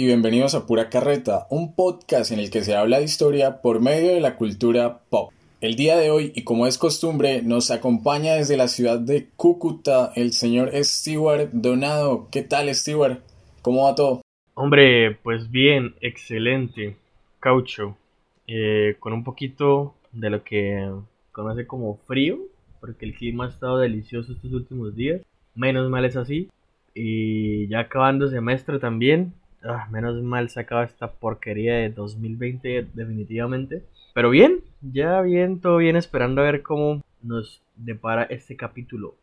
Y bienvenidos a Pura Carreta, un podcast en el que se habla de historia por medio de la cultura pop. El día de hoy, y como es costumbre, nos acompaña desde la ciudad de Cúcuta el señor Stewart Donado. ¿Qué tal, Stewart? ¿Cómo va todo? Hombre, pues bien, excelente. Caucho. Eh, con un poquito de lo que conoce como frío, porque el clima ha estado delicioso estos últimos días. Menos mal es así. Y ya acabando semestre también. Ah, menos mal se acaba esta porquería de 2020 definitivamente. Pero bien, ya bien, todo bien, esperando a ver cómo nos depara este capítulo.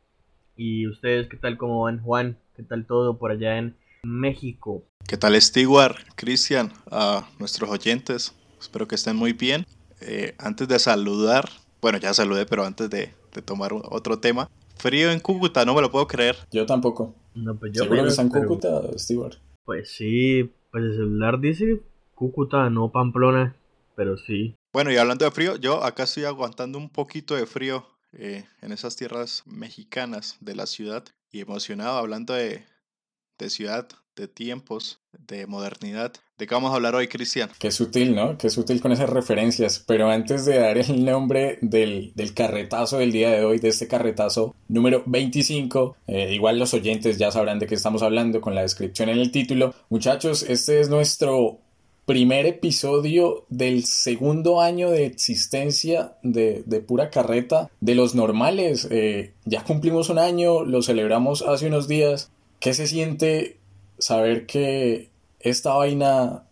¿Y ustedes qué tal, cómo van, Juan? ¿Qué tal todo por allá en México? ¿Qué tal, Stewart, Cristian, a nuestros oyentes? Espero que estén muy bien. Eh, antes de saludar, bueno, ya saludé, pero antes de, de tomar otro tema, frío en Cúcuta, no me lo puedo creer. Yo tampoco. No, pues yo ¿Seguro que está en pero- Cúcuta, Stewart? Pues sí, pues el celular dice Cúcuta, no Pamplona, pero sí. Bueno, y hablando de frío, yo acá estoy aguantando un poquito de frío eh, en esas tierras mexicanas de la ciudad y emocionado hablando de, de ciudad, de tiempos, de modernidad. ¿De qué vamos a hablar hoy, Cristian? Qué sutil, ¿no? Qué sutil con esas referencias. Pero antes de dar el nombre del, del carretazo del día de hoy, de este carretazo número 25, eh, igual los oyentes ya sabrán de qué estamos hablando con la descripción en el título. Muchachos, este es nuestro primer episodio del segundo año de existencia de, de pura carreta, de los normales. Eh, ya cumplimos un año, lo celebramos hace unos días. ¿Qué se siente saber que esta vaina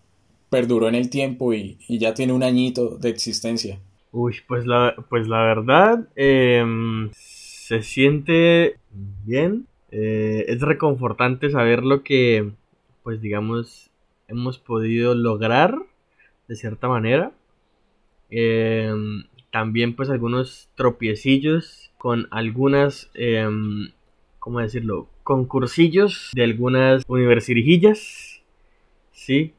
perduró en el tiempo y, y ya tiene un añito de existencia? Uy, pues la, pues la verdad, em, se siente bien. eh, es reconfortante saber lo que, pues digamos, hemos podido lograr de cierta manera. Em, también pues algunos tropiecillos con algunas, em, ¿cómo decirlo? Concursillos de algunas universirijillas. Sí,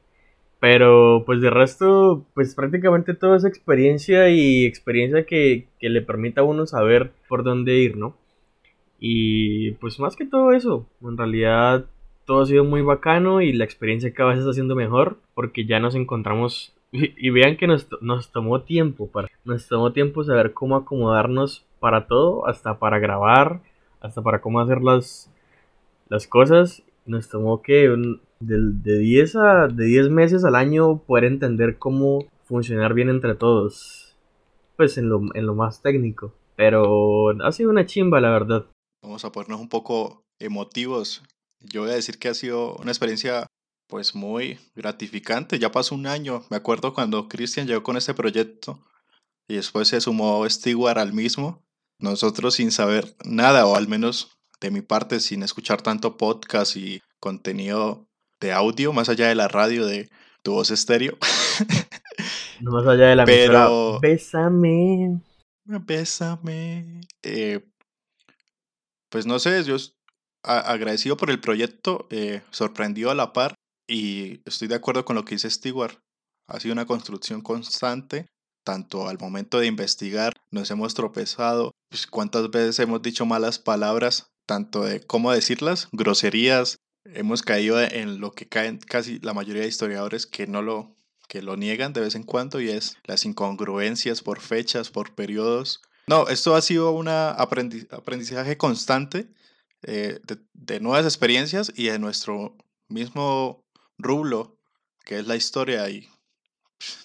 pero pues de resto, pues prácticamente toda esa experiencia y experiencia que, que le permita a uno saber por dónde ir, ¿no? Y pues más que todo eso, en realidad todo ha sido muy bacano y la experiencia cada vez está siendo mejor porque ya nos encontramos y, vean que nos, nos tomó tiempo para nos tomó tiempo saber cómo acomodarnos para todo, hasta para grabar, hasta para cómo hacer las, las cosas. Nos tomó que un- del- de 10 a de 10 meses al año poder entender cómo funcionar bien entre todos. Pues en lo, en lo más técnico. Pero ha sido una chimba, la verdad. Vamos a ponernos un poco emotivos. Yo voy a decir que ha sido una experiencia pues muy gratificante. Ya pasó un año. Me acuerdo cuando Cristian llegó con este proyecto y después se sumó Stewart al mismo. Nosotros sin saber nada, o al menos de mi parte, sin escuchar tanto podcast y contenido de audio, más allá de la radio de tu voz estéreo. No más allá de la Pero- Bésame. Bésame. Eh, pues no sé, yo agradecido por el proyecto, eh, sorprendido a la par y estoy de acuerdo con lo que dice Stewart. Ha sido una construcción constante, tanto al momento de investigar, nos hemos tropezado, pues cuántas veces hemos dicho malas palabras, tanto de cómo decirlas, groserías, hemos caído en lo que caen casi la mayoría de historiadores que no lo que lo niegan de vez en cuando y es las incongruencias por fechas, por periodos. No, esto ha sido un aprendizaje constante eh, de, de nuevas experiencias y de nuestro mismo rublo, que es la historia. Y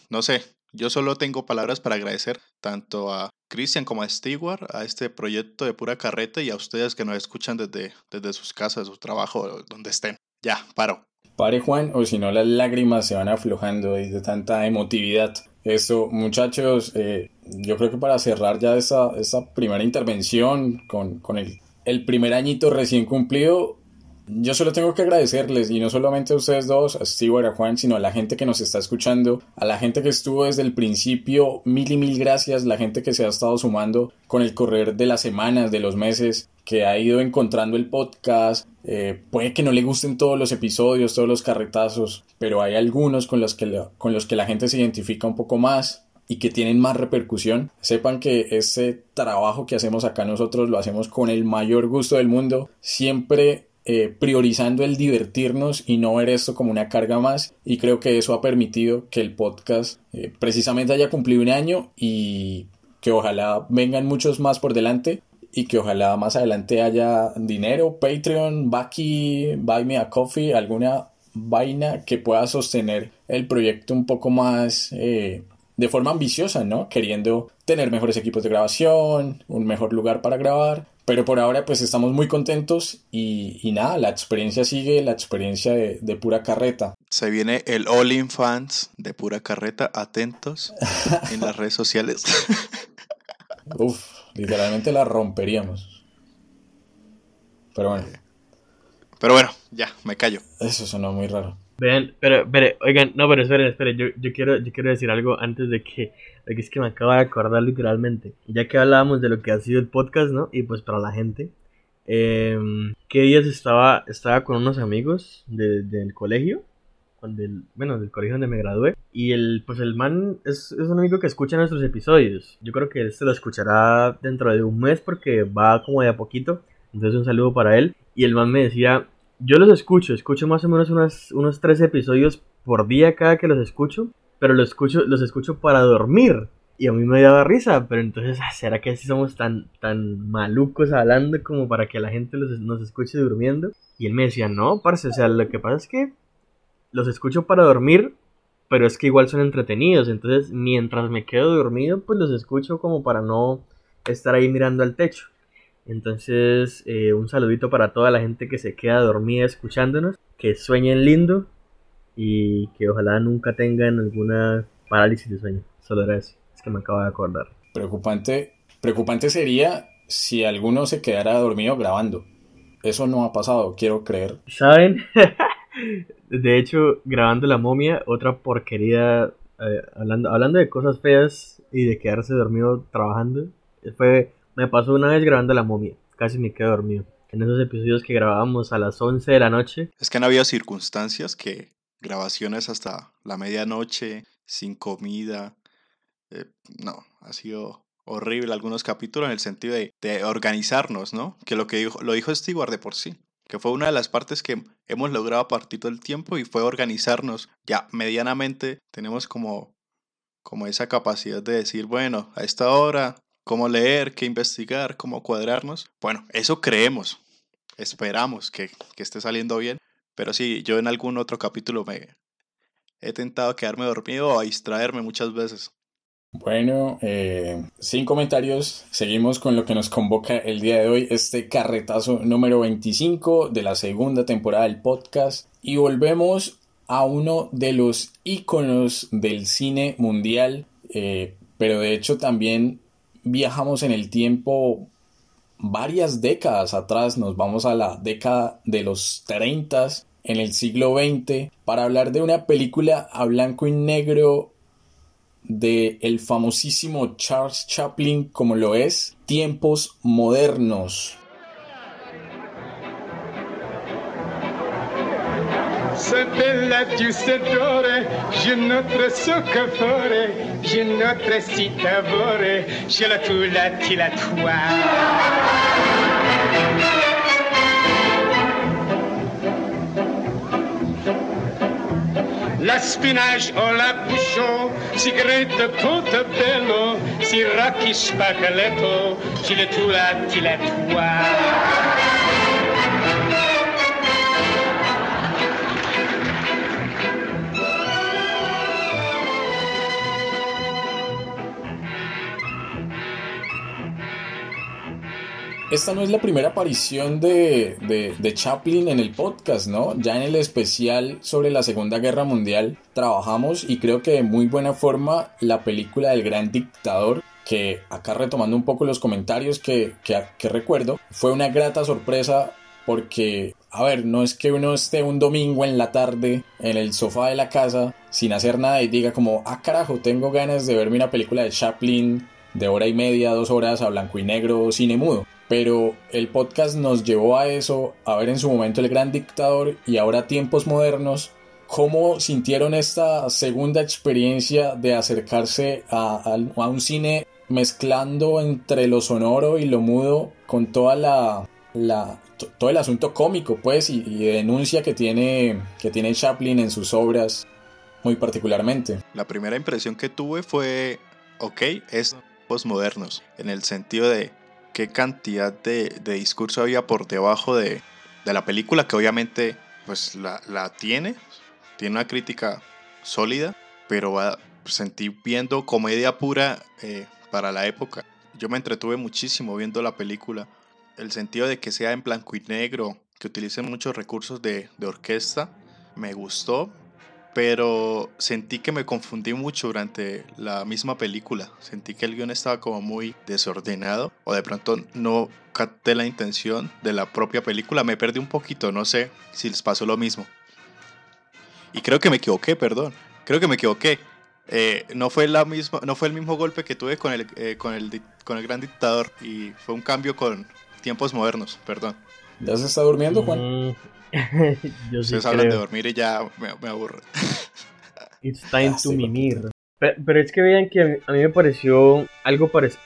no sé, yo solo tengo palabras para agradecer tanto a Christian como a Stewart, a este proyecto de pura carreta y a ustedes que nos escuchan desde, desde sus casas, su trabajo, donde estén. Ya, paro. Pare Juan, o si no las lágrimas se van aflojando de tanta emotividad. Esto, muchachos, eh, yo creo que para cerrar ya esa, esa primera intervención con, con el, el primer añito recién cumplido, yo solo tengo que agradecerles, y no solamente a ustedes dos, a Stewart, a Juan, sino a la gente que nos está escuchando, a la gente que estuvo desde el principio, mil y mil gracias, la gente que se ha estado sumando con el correr de las semanas, de los meses, que ha ido encontrando el podcast. Eh, puede que no le gusten todos los episodios, todos los carretazos, pero hay algunos con los que la, con los que la gente se identifica un poco más y que tienen más repercusión. Sepan que ese trabajo que hacemos acá nosotros lo hacemos con el mayor gusto del mundo, siempre eh, priorizando el divertirnos y no ver esto como una carga más y creo que eso ha permitido que el podcast eh, precisamente haya cumplido un año y que ojalá vengan muchos más por delante y que ojalá más adelante haya dinero, Patreon, Bucky, Buy Me a Coffee, alguna vaina que pueda sostener el proyecto un poco más eh, de forma ambiciosa, ¿no? Queriendo tener mejores equipos de grabación, un mejor lugar para grabar. Pero por ahora pues estamos muy contentos y, nada, la experiencia sigue, la experiencia de, de pura carreta. Se viene el All In Fans de pura carreta, atentos en las redes sociales. Uf, literalmente la romperíamos. Pero bueno. Pero bueno, ya, me callo. Eso sonó muy raro. Vean, pero, pero, oigan, no, pero esperen, esperen, yo, yo, quiero, yo quiero decir algo antes de que, de que es que me acabo de acordar literalmente. Ya que hablábamos de lo que ha sido el podcast, ¿no? Y pues para la gente, eh, que días estaba, estaba con unos amigos de, del colegio, del, bueno, del colegio donde me gradué, y el, pues el man es, es un amigo que escucha nuestros episodios. Yo creo que este lo escuchará dentro de un mes porque va como de a poquito. Entonces un saludo para él. Y el man me decía, yo los escucho, escucho más o menos unos, tres episodios por día cada que los escucho, pero los escucho, los escucho para dormir. Y a mí me daba risa, pero entonces, ah, ¿será que así somos tan, tan malucos hablando como para que la gente los, nos escuche durmiendo? Y él me decía, no, parce, o sea, lo que pasa es que los escucho para dormir, pero es que igual son entretenidos. Entonces, mientras me quedo dormido, pues los escucho como para no estar ahí mirando al techo. Entonces, eh, un saludito para toda la gente que se queda dormida escuchándonos, que sueñen lindo y que ojalá nunca tengan alguna parálisis de sueño. Solo era eso, es que me acabo de acordar. Preocupante, preocupante sería si alguno se quedara dormido grabando. Eso no ha pasado, quiero creer. ¿Saben? de hecho, grabando la momia, otra porquería, eh, hablando, hablando de cosas feas y de quedarse dormido trabajando, fue me pasó una vez grabando la momia. Casi me quedé dormido. En esos episodios que grabábamos a las 11 de la noche. Es que han habido circunstancias que grabaciones hasta la medianoche, sin comida. Eh, no, ha sido horrible algunos capítulos en el sentido de, organizarnos, ¿no? Que lo que dijo, lo dijo Stewart de por sí. Que fue una de las partes que hemos logrado a partir del tiempo y fue organizarnos. Ya medianamente tenemos como, como esa capacidad de decir, bueno, a esta hora cómo leer, qué investigar, cómo cuadrarnos. Bueno, eso creemos, esperamos que, esté saliendo bien. Pero sí, yo en algún otro capítulo me he tentado quedarme dormido o a distraerme muchas veces. Bueno, eh, sin comentarios, seguimos con lo que nos convoca el día de hoy, este carretazo número 25 de la segunda temporada del podcast. Y volvemos a uno de los íconos del cine mundial, eh, pero de hecho también viajamos en el tiempo varias décadas atrás, nos vamos a la década de los 30 en el siglo XX para hablar de una película a blanco y negro de el famosísimo Charles Chaplin como lo es Tiempos Modernos. Se bella giustatore, je notre soccoffore, je notre citavore, je la tu la ti la toi. La spinach o la bouchon, si grete tutto bello, si rocchi spaccaletto, ci le tu la ti la toi. Esta no es la primera aparición de, de, Chaplin en el podcast, ¿no? Ya en el especial sobre la Segunda Guerra Mundial trabajamos y creo que de muy buena forma la película del gran dictador, que acá retomando un poco los comentarios que, que, que recuerdo, fue una grata sorpresa porque, a ver, no es que uno esté un domingo en la tarde en el sofá de la casa sin hacer nada y diga como, ah carajo, tengo ganas de verme una película de Chaplin de hora y media, dos horas a blanco y negro, cine mudo pero el podcast nos llevó a eso, a ver en su momento el gran dictador y ahora tiempos modernos, cómo sintieron esta segunda experiencia de acercarse a, un cine mezclando entre lo sonoro y lo mudo con toda todo el asunto cómico, pues, y, denuncia que tiene, que tiene Chaplin en sus obras, muy particularmente. La primera impresión que tuve fue, ok, es postmodernos, en el sentido de qué cantidad de, de discurso había por debajo de, de, la película, que obviamente pues la, la tiene, tiene una crítica sólida, pero va, sentí viendo comedia pura eh, para la época. Yo me entretuve muchísimo viendo la película. El sentido de que sea en blanco y negro, que utilicen muchos recursos de, de orquesta, me gustó, pero sentí que me confundí mucho durante la misma película. Sentí que el guion estaba como muy desordenado o de pronto no capté la intención de la propia película. Me perdí un poquito, no sé si les pasó lo mismo. Y creo que me equivoqué, perdón. Creo que me equivoqué. Eh, no, fue la misma, no fue el mismo golpe que tuve con el, eh, con, el, con el gran dictador y fue un cambio con tiempos modernos, perdón. ¿Ya se está durmiendo, Juan? Mm, yo sí Ustedes hablan de dormir y ya me, me aburro. It's time Ah, to sí, mimir. Pe- Pero es que vean que a mí, a mí me pareció algo parecido,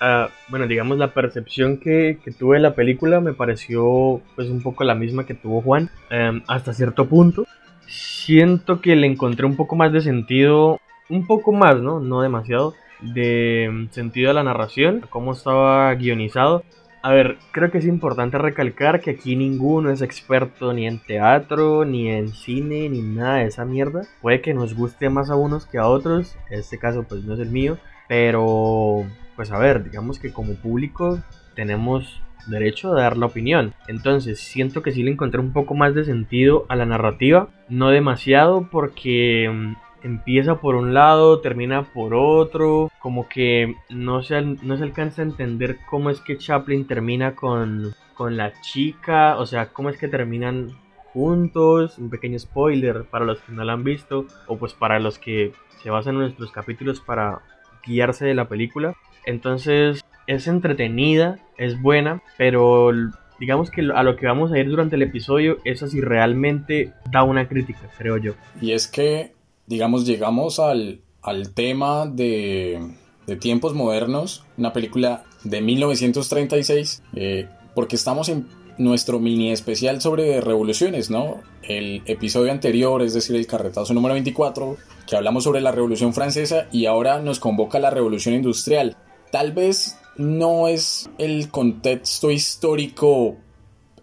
bueno, digamos la percepción que, que tuve de la película me pareció pues un poco la misma que tuvo Juan, em, hasta cierto punto. Siento que le encontré un poco más de sentido, un poco más, ¿no? No demasiado, de em, sentido a la narración, a cómo estaba guionizado. A ver, creo que es importante recalcar que aquí ninguno es experto ni en teatro, ni en cine, ni nada de esa mierda. Puede que nos guste más a unos que a otros, este caso pues no es el mío, pero pues a ver, digamos que como público tenemos derecho a dar la opinión. Entonces siento que sí le encontré un poco más de sentido a la narrativa, no demasiado porque mm, empieza por un lado, termina por otro, como que no se, no se alcanza a entender cómo es que Chaplin termina con, con la chica, o sea, cómo es que terminan juntos, un pequeño spoiler para los que no la han visto, o pues para los que se basan en nuestros capítulos para guiarse de la película. Entonces es entretenida, es buena, pero digamos que a lo que vamos a ir durante el episodio es así realmente da una crítica, creo yo. Y es que, digamos, llegamos al, al tema de, de tiempos modernos, una película de 1936, eh, porque estamos en nuestro mini especial sobre revoluciones, ¿no? El episodio anterior, es decir, el carretazo número 24, que hablamos sobre la Revolución Francesa y ahora nos convoca la Revolución Industrial. Tal vez no es el contexto histórico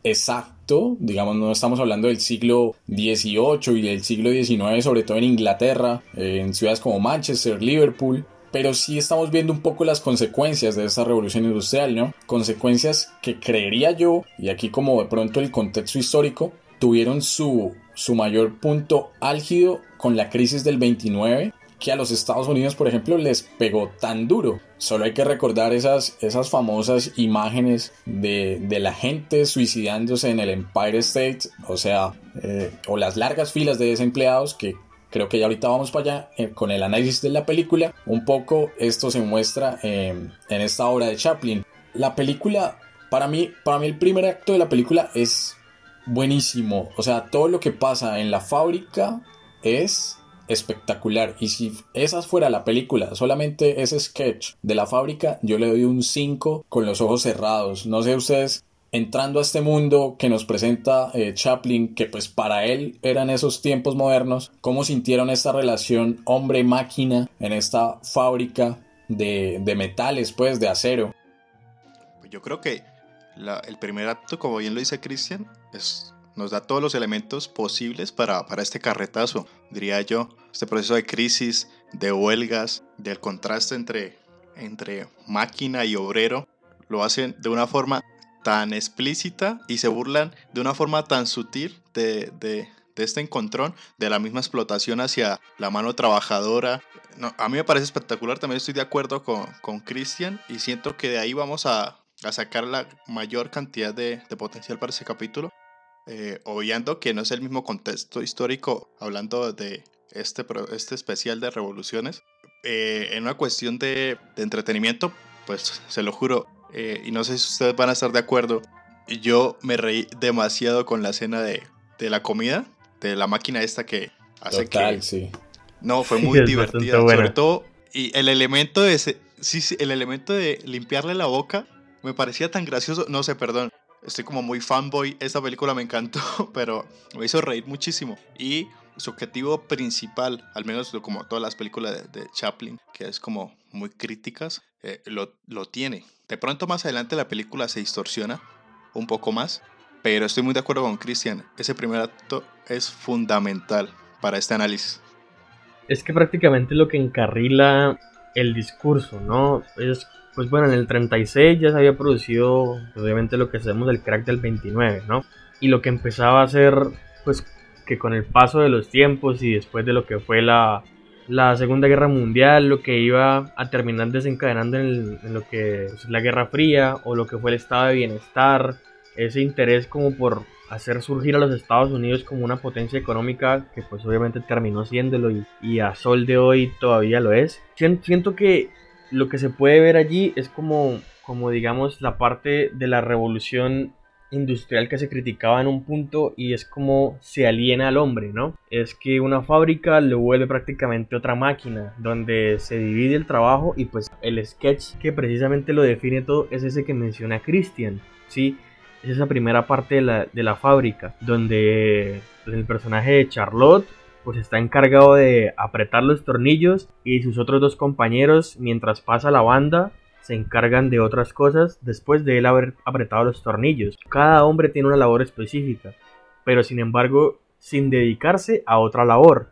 exacto, digamos, no estamos hablando del siglo XVIII y del siglo XIX, sobre todo en Inglaterra, en ciudades como Manchester, Liverpool, pero sí estamos viendo un poco las consecuencias de esta revolución industrial, ¿no? Consecuencias que creería yo, y aquí como de pronto el contexto histórico, tuvieron su, su mayor punto álgido con la crisis del 29, que a los Estados Unidos, por ejemplo, les pegó tan duro. Solo hay que recordar esas, esas famosas imágenes de, de la gente suicidándose en el Empire State, o sea, eh, o las largas filas de desempleados que creo que ya ahorita vamos para allá eh, con el análisis de la película. Un poco esto se muestra eh, en esta obra de Chaplin. La película, para mí, para mí el primer acto de la película es buenísimo. O sea, todo lo que pasa en la fábrica es espectacular. Y si esa fuera la película, solamente ese sketch de la fábrica, yo le doy un 5 con los ojos cerrados. No sé ustedes, entrando a este mundo que nos presenta eh, Chaplin, que pues para él eran esos tiempos modernos, cómo sintieron esta relación hombre-máquina en esta fábrica de, de metales, pues, de acero. Yo creo que el primer acto, como bien lo dice Cristian, es, nos da todos los elementos posibles para, para este carretazo, diría yo. Este proceso de crisis, de huelgas, del contraste entre, entre máquina y obrero, lo hacen de una forma tan explícita y se burlan de una forma tan sutil de, de- de este encontrón, de la misma explotación hacia la mano trabajadora. A mí me parece espectacular, también estoy de acuerdo con, con Christian y siento que de ahí vamos a, a sacar la mayor cantidad de, de potencial para ese capítulo, eh, obviando que no es el mismo contexto histórico, hablando de este, este especial de revoluciones. Eh, en una cuestión de, de entretenimiento, pues se lo juro, eh, y no sé si ustedes van a estar de acuerdo, yo me reí demasiado con la escena de, de la comida, de la máquina esta que hace Total, que... sí. No, fue muy divertida. Sobre todo, y el elemento de ese- sí, sí, el elemento de limpiarle la boca me parecía tan gracioso. No sé, perdón. Estoy como muy fanboy. Esta película me encantó, pero me hizo reír muchísimo. Y su objetivo principal, al menos como todas las películas de, Chaplin, que es como muy críticas, eh, lo, lo tiene. De pronto más adelante la película se distorsiona un poco más, pero estoy muy de acuerdo con Christian. Ese primer acto es fundamental para este análisis. Es que prácticamente lo que encarrila el discurso, ¿no? Es, pues bueno, en el 36 ya se había producido, obviamente, lo que sabemos del crack del 29, ¿no? Y lo que empezaba a ser, pues, que con el paso de los tiempos y después de lo que fue la, la Segunda Guerra Mundial, lo que iba a terminar desencadenando en, lo que es la Guerra Fría o lo que fue el estado de bienestar, ese interés como por hacer surgir a los Estados Unidos como una potencia económica que pues obviamente terminó siéndolo y, y a sol de hoy todavía lo es. Siento que lo que se puede ver allí es como, como digamos la parte de la revolución industrial que se criticaba en un punto y es como se aliena al hombre, ¿no? Es que una fábrica lo vuelve prácticamente otra máquina donde se divide el trabajo y pues el sketch que precisamente lo define todo es ese que menciona Christian, ¿sí? Es esa primera parte de la, de la fábrica donde el personaje de Charlotte pues está encargado de apretar los tornillos y sus otros dos compañeros mientras pasa la banda se encargan de otras cosas después de él haber apretado los tornillos. Cada hombre tiene una labor específica, pero sin embargo sin dedicarse a otra labor.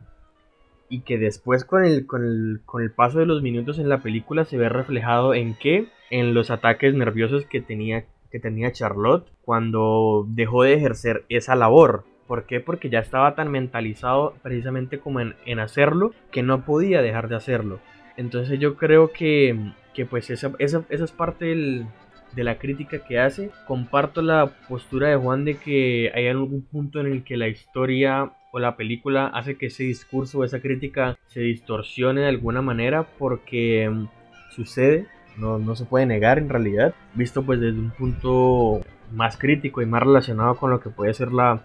Y que después con el, con el, con el paso de los minutos en la película se ve reflejado en qué? En los ataques nerviosos que tenía, que tenía Charlotte cuando dejó de ejercer esa labor. ¿Por qué? Porque ya estaba tan mentalizado precisamente como en, en hacerlo que no podía dejar de hacerlo. Entonces yo creo que que pues esa, esa, es parte de la crítica que hace. Comparto la postura de Juan de que hay algún punto en el que la historia o la película hace que ese discurso o esa crítica se distorsione de alguna manera porque mm, sucede, no, no se puede negar en realidad, visto pues desde un punto más crítico y más relacionado con lo que puede ser la,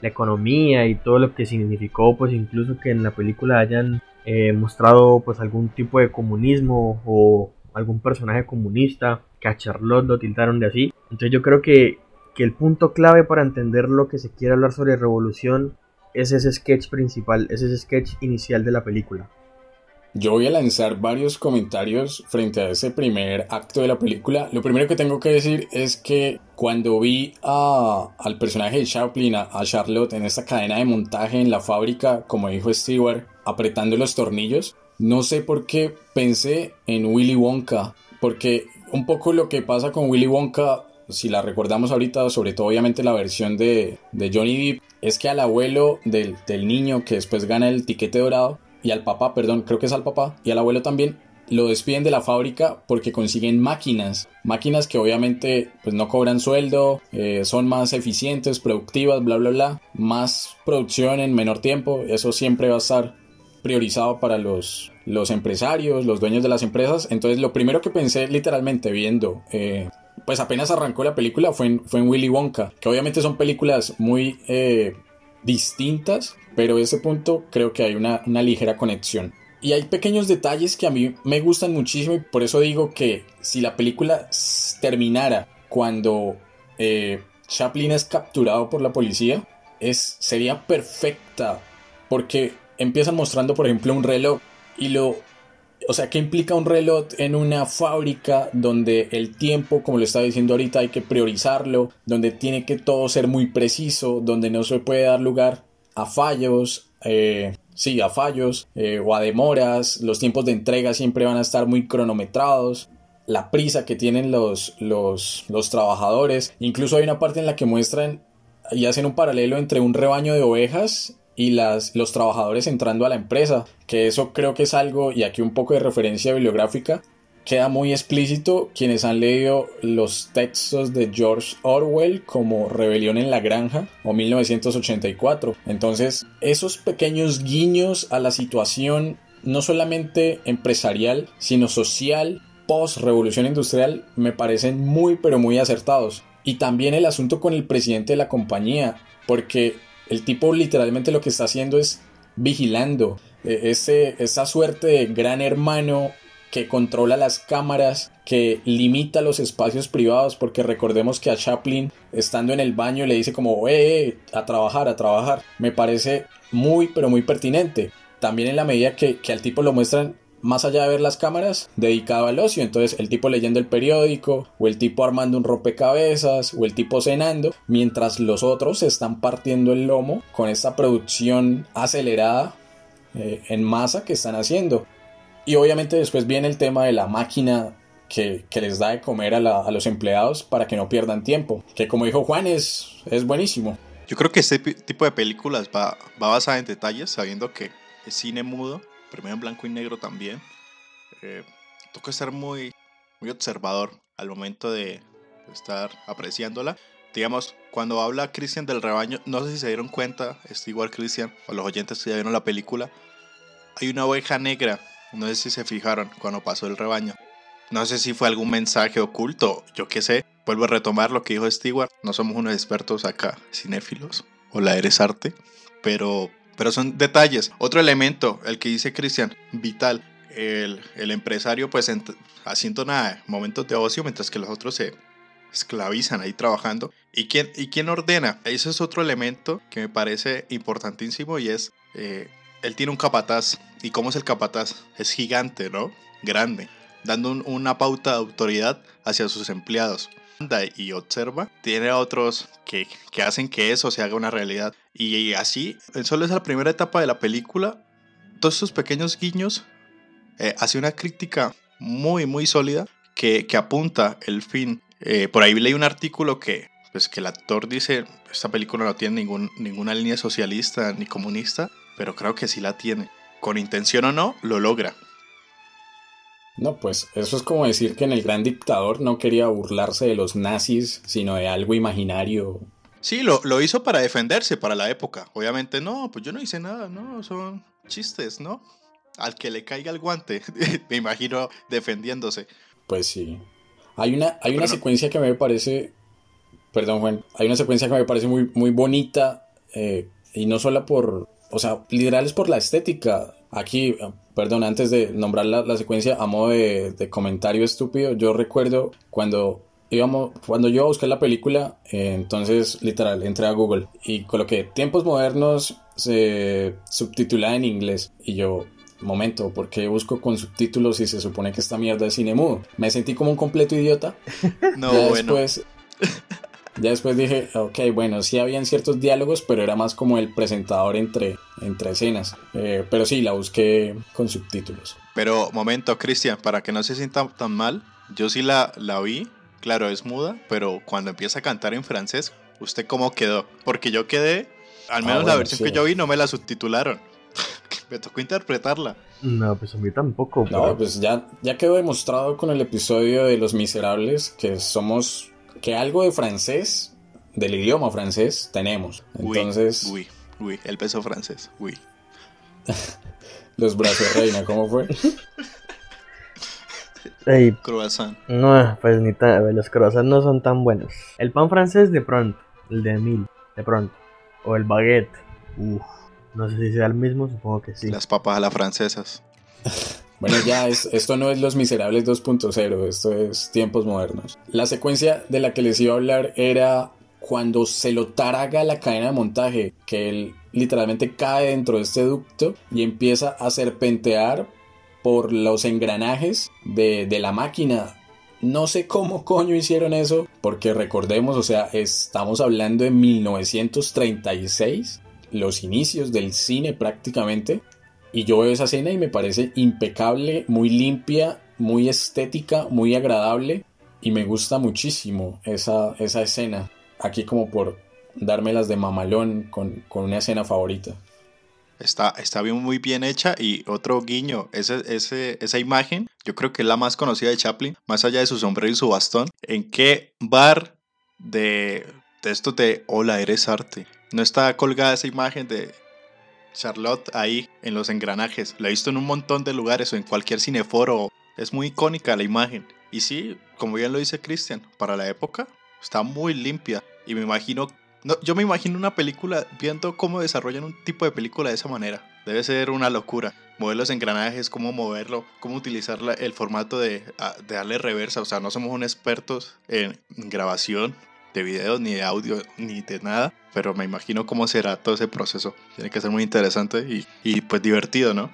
la economía y todo lo que significó pues incluso que en la película hayan eh, mostrado pues algún tipo de comunismo o algún personaje comunista, que a Charlotte lo tildaron de así. Entonces yo creo que, que el punto clave para entender lo que se quiere hablar sobre revolución es ese sketch principal, es ese sketch inicial de la película. Yo voy a lanzar varios comentarios frente a ese primer acto de la película. Lo primero que tengo que decir es que cuando vi a, al personaje de Chaplin, a, Charlotte, en esta cadena de montaje en la fábrica, como dijo Stewart, apretando los tornillos, no sé por qué pensé en Willy Wonka, porque un poco lo que pasa con Willy Wonka, si la recordamos ahorita, sobre todo obviamente la versión de, Johnny Depp, es que al abuelo del, del niño que después gana el tiquete dorado, y al papá, perdón, creo que es al papá, y al abuelo también, lo despiden de la fábrica porque consiguen máquinas, máquinas que obviamente pues no cobran sueldo, eh, son más eficientes, productivas, bla, bla, bla, más producción en menor tiempo, eso siempre va a estar priorizado para los, los empresarios, los dueños de las empresas. Entonces lo primero que pensé literalmente viendo, eh, pues apenas arrancó la película fue en, fue Willy Wonka, que obviamente son películas muy eh, distintas, pero ese punto creo que hay una, ligera conexión. Y hay pequeños detalles que a mí me gustan muchísimo y por eso digo que si la película terminara cuando eh, Chaplin es capturado por la policía, es, sería perfecta porque empiezan mostrando, por ejemplo, un reloj y lo... O sea, ¿qué implica un reloj en una fábrica donde el tiempo, como lo estaba diciendo ahorita, hay que priorizarlo, donde tiene que todo ser muy preciso, donde no se puede dar lugar a fallos, eh, sí, a fallos eh, o a demoras, los tiempos de entrega siempre van a estar muy cronometrados, la prisa que tienen los, los, los trabajadores, incluso hay una parte en la que muestran y hacen un paralelo entre un rebaño de ovejas y las, los trabajadores entrando a la empresa, que eso creo que es algo, y aquí un poco de referencia bibliográfica, queda muy explícito quienes han leído los textos de George Orwell como Rebelión en la Granja o 1984. Entonces, esos pequeños guiños a la situación no solamente empresarial, sino social post revolución industrial me parecen muy pero muy acertados. Y también el asunto con el presidente de la compañía, porque el tipo literalmente lo que está haciendo es vigilando. E, ese, esa suerte de gran hermano que controla las cámaras, que limita los espacios privados, porque recordemos que a Chaplin, estando en el baño, le dice como, eh, eh a trabajar, a trabajar. Me parece muy, pero muy pertinente. También en la medida que, que al tipo lo muestran más allá de ver las cámaras, dedicado al ocio. Entonces, el tipo leyendo el periódico, o el tipo armando un rompecabezas, o el tipo cenando, mientras los otros se están partiendo el lomo con esta producción acelerada eh, en masa que están haciendo. Y obviamente después viene el tema de la máquina que, les da de comer a, los empleados para que no pierdan tiempo. Que como dijo Juan, es, es buenísimo. Yo creo que este tipo de películas va, va basada en detalles, sabiendo que es cine mudo primero en blanco y negro también. Eh, toca ser muy, muy observador al momento de estar apreciándola. Digamos, cuando habla Christian del rebaño, no sé si se dieron cuenta, es igual Christian, o los oyentes que ya vieron la película, hay una oveja negra, no sé si se fijaron cuando pasó el rebaño. No sé si fue algún mensaje oculto, yo qué sé. Vuelvo a retomar lo que dijo Stewart, no somos unos expertos acá, cinéfilos, o la eres arte, pero pero son detalles. Otro elemento, el que dice Cristian, vital. El, el empresario pues haciendo nada, momentos de ocio mientras que los otros se esclavizan ahí trabajando. ¿Y quién, ¿Y quién ordena? Ese es otro elemento que me parece importantísimo y es, eh, él tiene un capataz. ¿Y cómo es el capataz? Es gigante, ¿no? Grande, dando una pauta de autoridad hacia sus empleados y observa, tiene otros que, que, hacen que eso se haga una realidad. Y así, solo es la primera etapa de la película. Todos esos pequeños guiños eh, hace una crítica muy, muy sólida que, que apunta el fin. Eh, por ahí leí un artículo que, pues, que el actor dice, esta película no tiene ningún, ninguna línea socialista ni comunista, pero creo que sí la tiene. Con intención o no, lo logra. No, pues eso es como decir que en el gran dictador no quería burlarse de los nazis, sino de algo imaginario. Sí, lo, lo hizo para defenderse para la época. Obviamente, no, pues yo no hice nada, no, son chistes, ¿no? Al que le caiga el guante, me imagino defendiéndose. Pues sí. Hay una, hay una secuencia que me parece, perdón Juan, hay una secuencia que me parece muy, muy bonita eh, y no solo por, o sea, literal es por la estética. Aquí, perdón, antes de nombrar la, secuencia a modo de, comentario estúpido, yo recuerdo cuando íbamos, cuando yo busqué la película, eh, entonces literal entré a Google y coloqué tiempos modernos se subtitulada en inglés y yo momento, ¿por qué busco con subtítulos si se supone que esta mierda es cine mudo? Me sentí como un completo idiota. No, bueno. Después, ya después dije, ok, bueno, sí habían ciertos diálogos, pero era más como el presentador entre, entre escenas. Eh, pero sí, la busqué con subtítulos. Pero, momento, Cristian, para que no se sienta tan mal, yo sí la, la vi, claro, es muda, pero cuando empieza a cantar en francés, ¿usted cómo quedó? Porque yo quedé, al menos ah, la versión que yo vi no me la subtitularon. me tocó interpretarla. No, pues a mí tampoco. No, pues ya, ya quedó demostrado con el episodio de Los Miserables que somos que algo de francés, del idioma francés, tenemos. Entonces. Uy, uy, el peso francés, uy. los brazos reina, ¿cómo fue? Ey, croissant. No, pues ni tan, los croissants no son tan buenos. El pan francés de pronto, el de mil, de pronto. O el baguette. Uf, no sé si sea el mismo, supongo que sí. Las papas a las francesas. Bueno, ya es, esto no es Los Miserables 2.0, esto es tiempos modernos. La secuencia de la que les iba a hablar era cuando se lo taraga la cadena de montaje, que él literalmente cae dentro de este ducto y empieza a serpentear por los engranajes de, de la máquina. No sé cómo coño hicieron eso, porque recordemos, o sea, estamos hablando de 1936, los inicios del cine prácticamente. Y yo veo esa escena y me parece impecable, muy limpia, muy estética, muy agradable. Y me gusta muchísimo esa, esa escena. Aquí como por dármelas de mamalón con, una escena favorita. Está, está bien, muy bien hecha y otro guiño, esa imagen, yo creo que es la más conocida de Chaplin, más allá de su sombrero y su bastón. ¿En qué bar de, de esto de Hola, eres arte? No está colgada esa imagen de Charlotte ahí en los engranajes. La he visto en un montón de lugares o en cualquier cineforo. Es muy icónica la imagen. Y sí, como bien lo dice Christian, para la época está muy limpia. Y me imagino, no, yo me imagino una película viendo cómo desarrollan un tipo de película de esa manera. Debe ser una locura. Mover los engranajes, cómo moverlo, cómo utilizar el formato de, de darle reversa. O sea, no somos un expertos en grabación de videos, ni de audio, ni de nada. Pero me imagino cómo será todo ese proceso. Tiene que ser muy interesante y, y pues divertido, ¿no?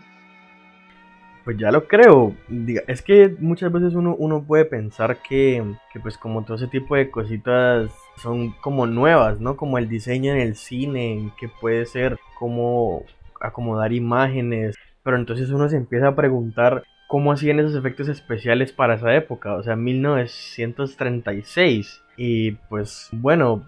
Pues ya lo creo. Es que muchas veces uno, uno puede pensar que, que, pues como todo ese tipo de cositas son como nuevas, ¿no? Como el diseño en el cine, que puede ser como acomodar imágenes. Pero entonces uno se empieza a preguntar cómo hacían esos efectos especiales para esa época, o sea, 1936. Y pues bueno,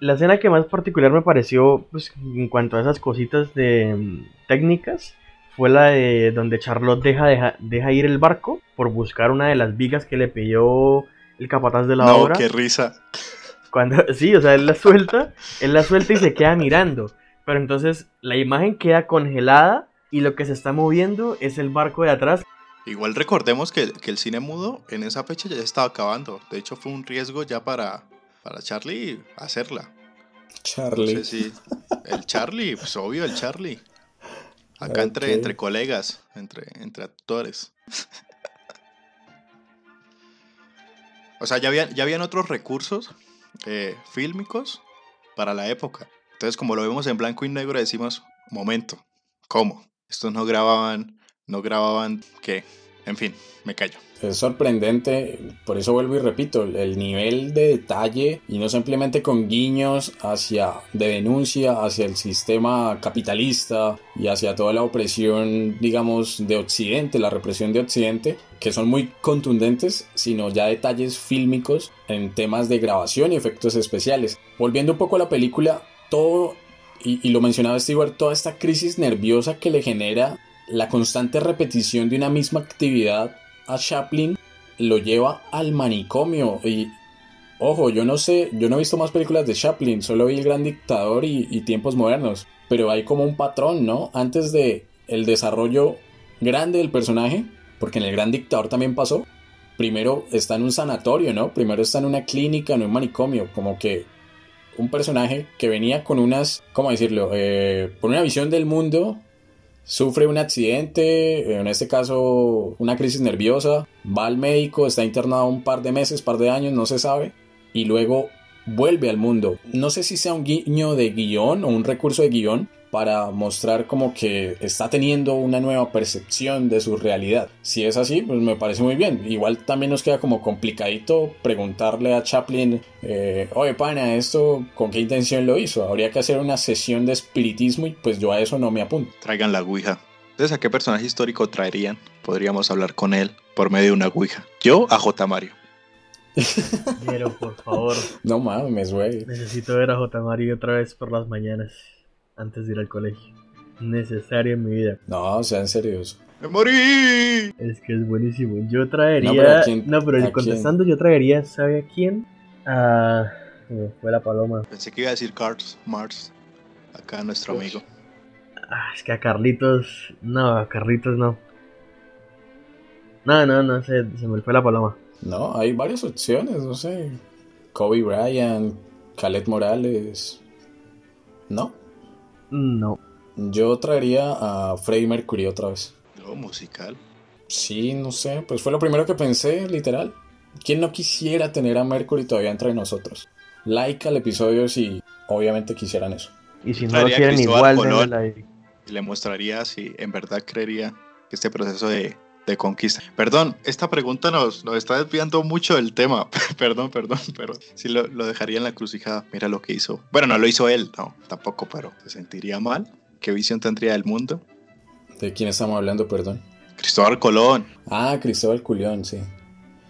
la escena que más particular me pareció pues, en cuanto a esas cositas de mm, técnicas fue la de donde Charlotte deja, deja, ir el barco por buscar una de las vigas que le pidió el capataz de la no, obra. qué risa. Cuando, sí, o sea, él la suelta, él la suelta y se queda mirando. Pero entonces la imagen queda congelada y lo que se está moviendo es el barco de atrás. Igual recordemos que, que el cine mudo en esa fecha ya estaba acabando. De hecho, fue un riesgo ya para, para Charlie hacerla. Charlie. No sé si el Charlie, pues obvio, el Charlie. Acá entre, entre colegas, entre, entre actores. o sea, ya, había, ya habían otros recursos eh, fílmicos para la época. Entonces, como lo vemos en blanco y negro, decimos, momento, ¿cómo? Estos no grababan, no grababan, ¿qué? En fin, me callo es sorprendente, por eso vuelvo y repito, el nivel de detalle y no simplemente con guiños hacia de denuncia hacia el sistema capitalista y hacia toda la opresión, digamos, de Occidente, la represión de Occidente, que son muy contundentes, sino ya detalles fílmicos en temas de grabación y efectos especiales. Volviendo un poco a la película, todo, y, y lo mencionaba Stewart, toda esta crisis nerviosa que le genera la constante repetición de una misma actividad a Chaplin lo lleva al manicomio y ojo, yo no sé, yo no he visto más películas de Chaplin, solo vi El Gran Dictador y, Tiempos Modernos, pero hay como un patrón, ¿no? Antes de el desarrollo grande del personaje, porque en El Gran Dictador también pasó, primero está en un sanatorio, ¿no? Primero está en una clínica, en un manicomio, como que un personaje que venía con unas, ¿cómo decirlo? Eh, con una visión del mundo sufre un accidente, en este caso una crisis nerviosa, va al médico, está internado un par de meses, par de años, no se sabe, y luego vuelve al mundo. No sé si sea un guiño de guion o un recurso de guion, para mostrar como que está teniendo una nueva percepción de su realidad. Si es así, pues me parece muy bien. Igual también nos queda como complicadito preguntarle a Chaplin, eh, oye pana, ¿esto con qué intención lo hizo? Habría que hacer una sesión de espiritismo y pues yo a eso no me apunto. Traigan la Ouija. Entonces, ¿a qué personaje histórico traerían? Podríamos hablar con él por medio de una Ouija. Yo a J. Mario. Pero por favor. No mames, güey. Necesito ver a J. Mario otra vez por las mañanas antes de ir al colegio. Necesario en mi vida. No, sean serios. ¡Me morí! Es que es buenísimo. Yo traería. No, pero, contestando, yo traería, ¿sabe a quién? A. fue la paloma. Pensé que iba a decir Cars, Mars. Acá nuestro amigo. Ah, es que a Carlitos. No, a Carlitos no. No, no, no sé, se me fue la paloma. No, hay varias opciones, no sé. Kobe Bryant, Khaled Morales. ¿No? No. Yo traería a Freddie Mercury otra vez. ¿Lo musical? Sí, no sé. Pues fue lo primero que pensé, literal. ¿Quién no quisiera tener a Mercury todavía entre nosotros? Like al episodio si obviamente quisieran eso. Y si no lo quieren igual, Y le mostraría si en verdad creería que este proceso de, conquista. Perdón, esta pregunta nos, nos está desviando mucho del tema. perdón, perdón, pero si lo, lo, dejaría en la crucijada. Mira lo que hizo. Bueno, no lo hizo él, no, tampoco, pero se sentiría mal. ¿Qué visión tendría del mundo? ¿De quién estamos hablando, perdón? Cristóbal Colón. Ah, Cristóbal Colón, sí.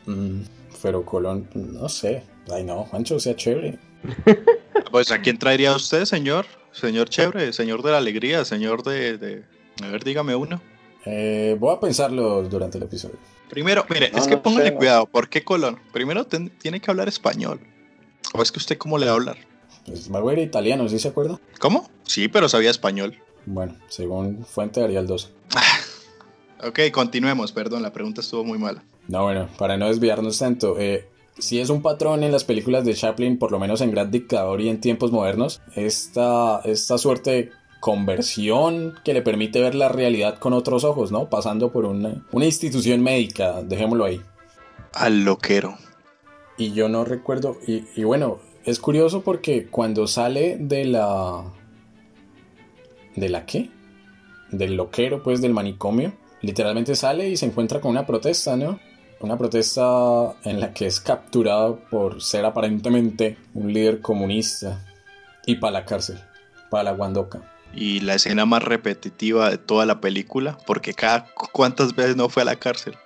Mm, pero Colón, no sé. Ay, no, Juancho, sea chévere. pues, ¿a quién traería usted, señor? Señor chévere, señor de la alegría, señor de... de... A ver, dígame uno. Eh, voy a pensarlo durante el episodio. Primero, mire, es que póngale cuidado. ¿Por qué Colón? Primero tiene que hablar español. ¿O es que usted cómo le va a hablar? Pues Mago era italiano, ¿sí se acuerda? ¿Cómo? Sí, pero sabía español. Bueno, según fuente de Arial 2. ok, continuemos, perdón, la pregunta estuvo muy mala. No, bueno, para no desviarnos tanto, eh, si es un patrón en las películas de Chaplin, por lo menos en Gran Dictador y en tiempos modernos, esta, esta suerte conversión que le permite ver la realidad con otros ojos, ¿no? Pasando por una, una institución médica, dejémoslo ahí. Al loquero. Y yo no recuerdo, y, y bueno, es curioso porque cuando sale de la... ¿De la qué? Del loquero, pues del manicomio, literalmente sale y se encuentra con una protesta, ¿no? Una protesta en la que es capturado por ser aparentemente un líder comunista y para la cárcel, para la Guandoca. Y la escena más repetitiva de toda la película, porque cada cuántas veces no fue a la cárcel.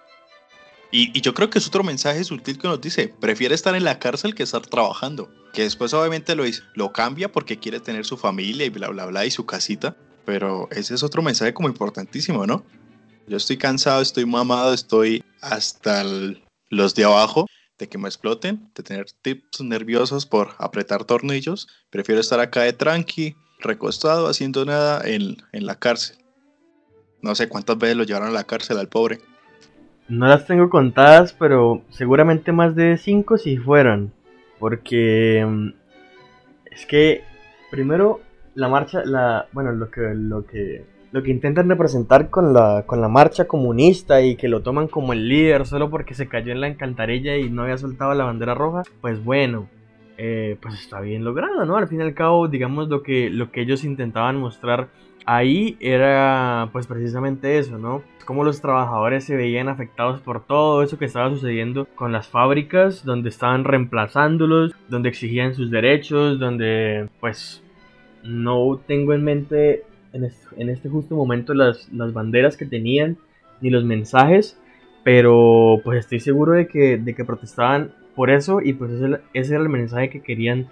Y, yo creo que es otro mensaje sutil que nos dice, prefiere estar en la cárcel que estar trabajando. Que después obviamente lo, lo cambia porque quiere tener su familia y bla, bla, bla, y su casita. Pero ese es otro mensaje como importantísimo, ¿no? Yo estoy cansado, estoy mamado, estoy hasta los de abajo de que me exploten, de tener tips nerviosos por apretar tornillos. Prefiero estar acá de tranqui, recostado, haciendo nada en, en la cárcel. No sé cuántas veces lo llevaron a la cárcel al pobre. No las tengo contadas, pero seguramente más de cinco si fueron. Porque mm, es que primero la marcha, la bueno, lo que lo que lo que intentan representar con la, con la marcha comunista y que lo toman como el líder solo porque se cayó en la encantarilla y no había soltado la bandera roja, pues bueno, eh, pues está bien logrado, ¿no? Al fin y al cabo, digamos, lo que, lo que ellos intentaban mostrar ahí era pues precisamente eso, ¿no? Cómo los trabajadores se veían afectados por todo eso que estaba sucediendo con las fábricas, donde estaban reemplazándolos, donde exigían sus derechos, donde pues no tengo en mente en este, justo momento las, banderas que tenían ni los mensajes, pero pues estoy seguro de que, de que protestaban por eso y pues ese, ese, era el mensaje que querían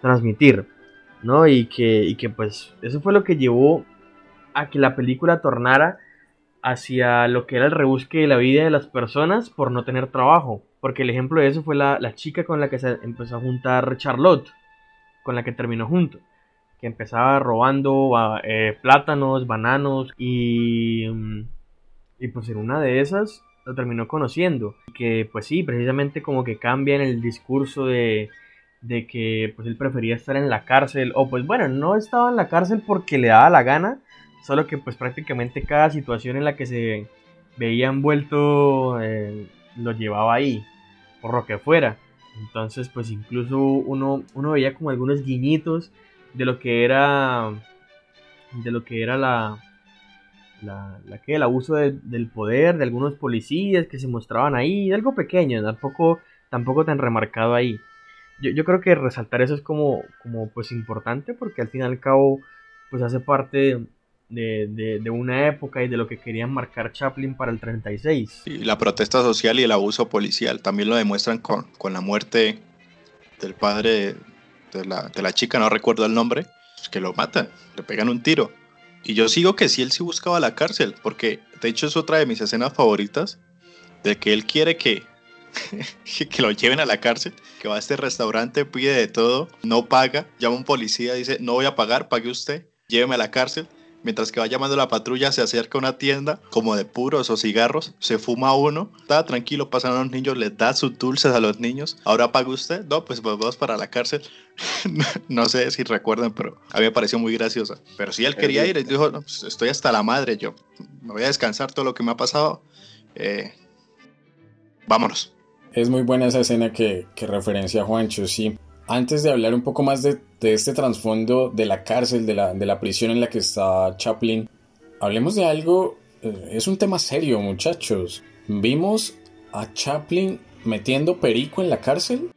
transmitir, ¿no? Y que, y que pues eso fue lo que llevó a que la película tornara hacia lo que era el rebusque de la vida de las personas por no tener trabajo. Porque el ejemplo de eso fue la, la chica con la que se empezó a juntar Charlotte, con la que terminó junto que empezaba robando eh, plátanos, bananos y, mm, y pues en una de esas lo terminó conociendo. Que pues sí, precisamente como que cambia en el discurso de, de que pues él prefería estar en la cárcel o pues bueno, no estaba en la cárcel porque le daba la gana, solo que pues prácticamente cada situación en la que se veía envuelto eh, lo llevaba ahí, por lo que fuera. Entonces pues incluso uno, uno veía como algunos guiñitos de lo que era de lo que era la la, que el abuso del poder de algunos policías que se mostraban ahí algo pequeño tampoco tampoco tan remarcado ahí. Yo, yo, creo que resaltar eso es como como pues importante porque al fin y al cabo pues hace parte de, de, una época y de lo que querían marcar Chaplin para el 36 y la protesta social y el abuso policial también lo demuestran con, con la muerte del padre de la, chica, no recuerdo el nombre, pues, que lo matan, le pegan un tiro. Y yo sigo que si él sí buscaba la cárcel, porque de hecho es otra de mis escenas favoritas, de que él quiere que, que lo lleven a la cárcel, que va a este restaurante, pide de todo, no paga, llama a un policía, dice, no voy a pagar, pague usted, lléveme a la cárcel. Mientras que va llamando la patrulla, se acerca a una tienda como de puros o cigarros, se fuma uno, está tranquilo, pasan a los niños, les da sus dulces a los niños. Ahora paga usted, no, pues vamos para la cárcel. no sé si recuerdan, pero a mí me pareció muy graciosa. Pero si él quería ir, él dijo, pues estoy hasta la madre, yo me voy a descansar todo lo que me ha pasado. Eh, vámonos. Es muy buena esa escena que, que referencia a Juancho, sí antes de hablar un poco más de, este trasfondo de la cárcel, de la, prisión en la que está Chaplin, hablemos de algo, eh, es un tema serio muchachos. ¿Vimos a Chaplin metiendo perico en la cárcel?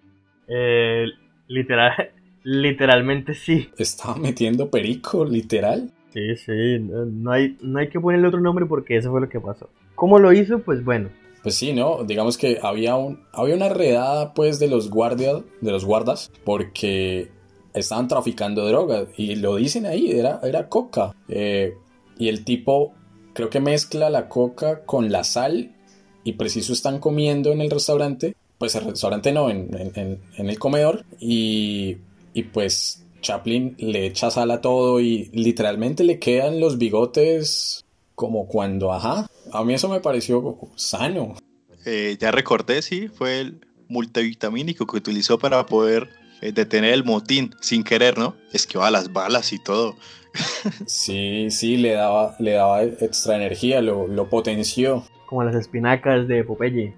Eh, literal, literalmente sí. ¿Estaba metiendo perico, literal? Sí, sí, no hay, no hay que ponerle otro nombre porque eso fue lo que pasó. ¿Cómo lo hizo? Pues bueno, pues sí, ¿no? Digamos que había, un, había una redada pues de los guardias, de los guardas, porque estaban traficando drogas y lo dicen ahí, era, era coca. Eh, y el tipo creo que mezcla la coca con la sal y preciso están comiendo en el restaurante, pues el restaurante no, en, en el comedor y, y pues Chaplin le echa sal a todo y literalmente le quedan los bigotes como cuando, ajá, a mí eso me pareció sano. Eh, ya recordé, sí, fue el multivitamínico que utilizó para poder eh, detener el motín sin querer, ¿no? Esquivaba las balas y todo. Sí, sí, le daba, le daba extra energía, lo, lo potenció. Como las espinacas de Popeye.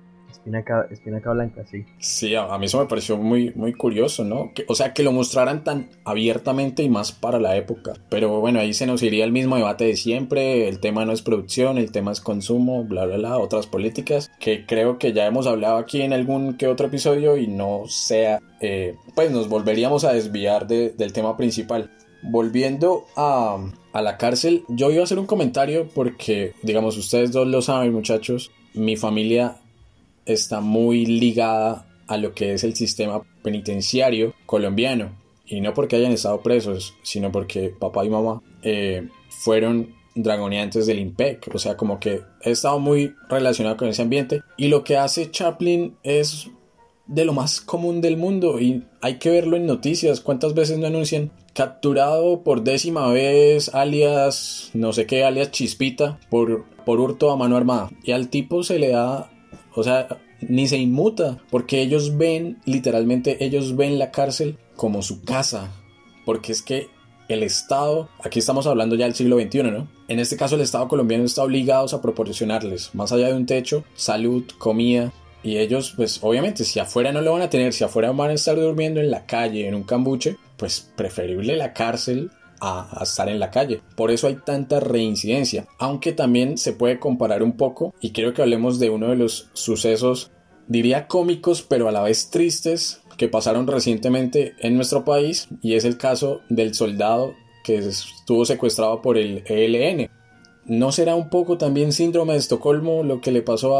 Espinaca, espinaca blanca, sí. Sí, a, mí eso me pareció muy, muy curioso, ¿no? O sea, que lo mostraran tan abiertamente y más para la época. Pero bueno, ahí se nos iría el mismo debate de siempre. El tema no es producción, el tema es consumo, bla, bla, bla, otras políticas que creo que ya hemos hablado aquí en algún que otro episodio y no sea, eh, pues nos volveríamos a desviar del tema principal. Volviendo a, a la cárcel, yo iba a hacer un comentario porque, digamos, ustedes dos lo saben, muchachos, mi familia está muy ligada a lo que es el sistema penitenciario colombiano. Y no porque hayan estado presos, sino porque papá y mamá eh, fueron dragoneantes del IMPEC. O sea, como que he estado muy relacionado con ese ambiente. Y lo que hace Chaplin es de lo más común del mundo. Y hay que verlo en noticias. ¿Cuántas veces no anuncian? Capturado por décima vez, alias, no sé qué, alias Chispita, por, por hurto a mano armada. Y al tipo se le da o sea, ni se inmuta, porque ellos ven, literalmente, ellos ven la cárcel como su casa. Porque es que el Estado, aquí estamos hablando ya del siglo XXI, ¿no? En este caso el Estado colombiano está obligado a proporcionarles, más allá de un techo, salud, comida. Y ellos, pues obviamente, si afuera no lo van a tener, si afuera van a estar durmiendo en la calle, en un cambuche, pues preferible la cárcel a, estar en la calle. Por eso hay tanta reincidencia, aunque también se puede comparar un poco y quiero que hablemos de uno de los sucesos, diría cómicos, pero a la vez tristes que pasaron recientemente en nuestro país y es el caso del soldado que estuvo secuestrado por el ELN. ¿No será un poco también síndrome de Estocolmo lo que le pasó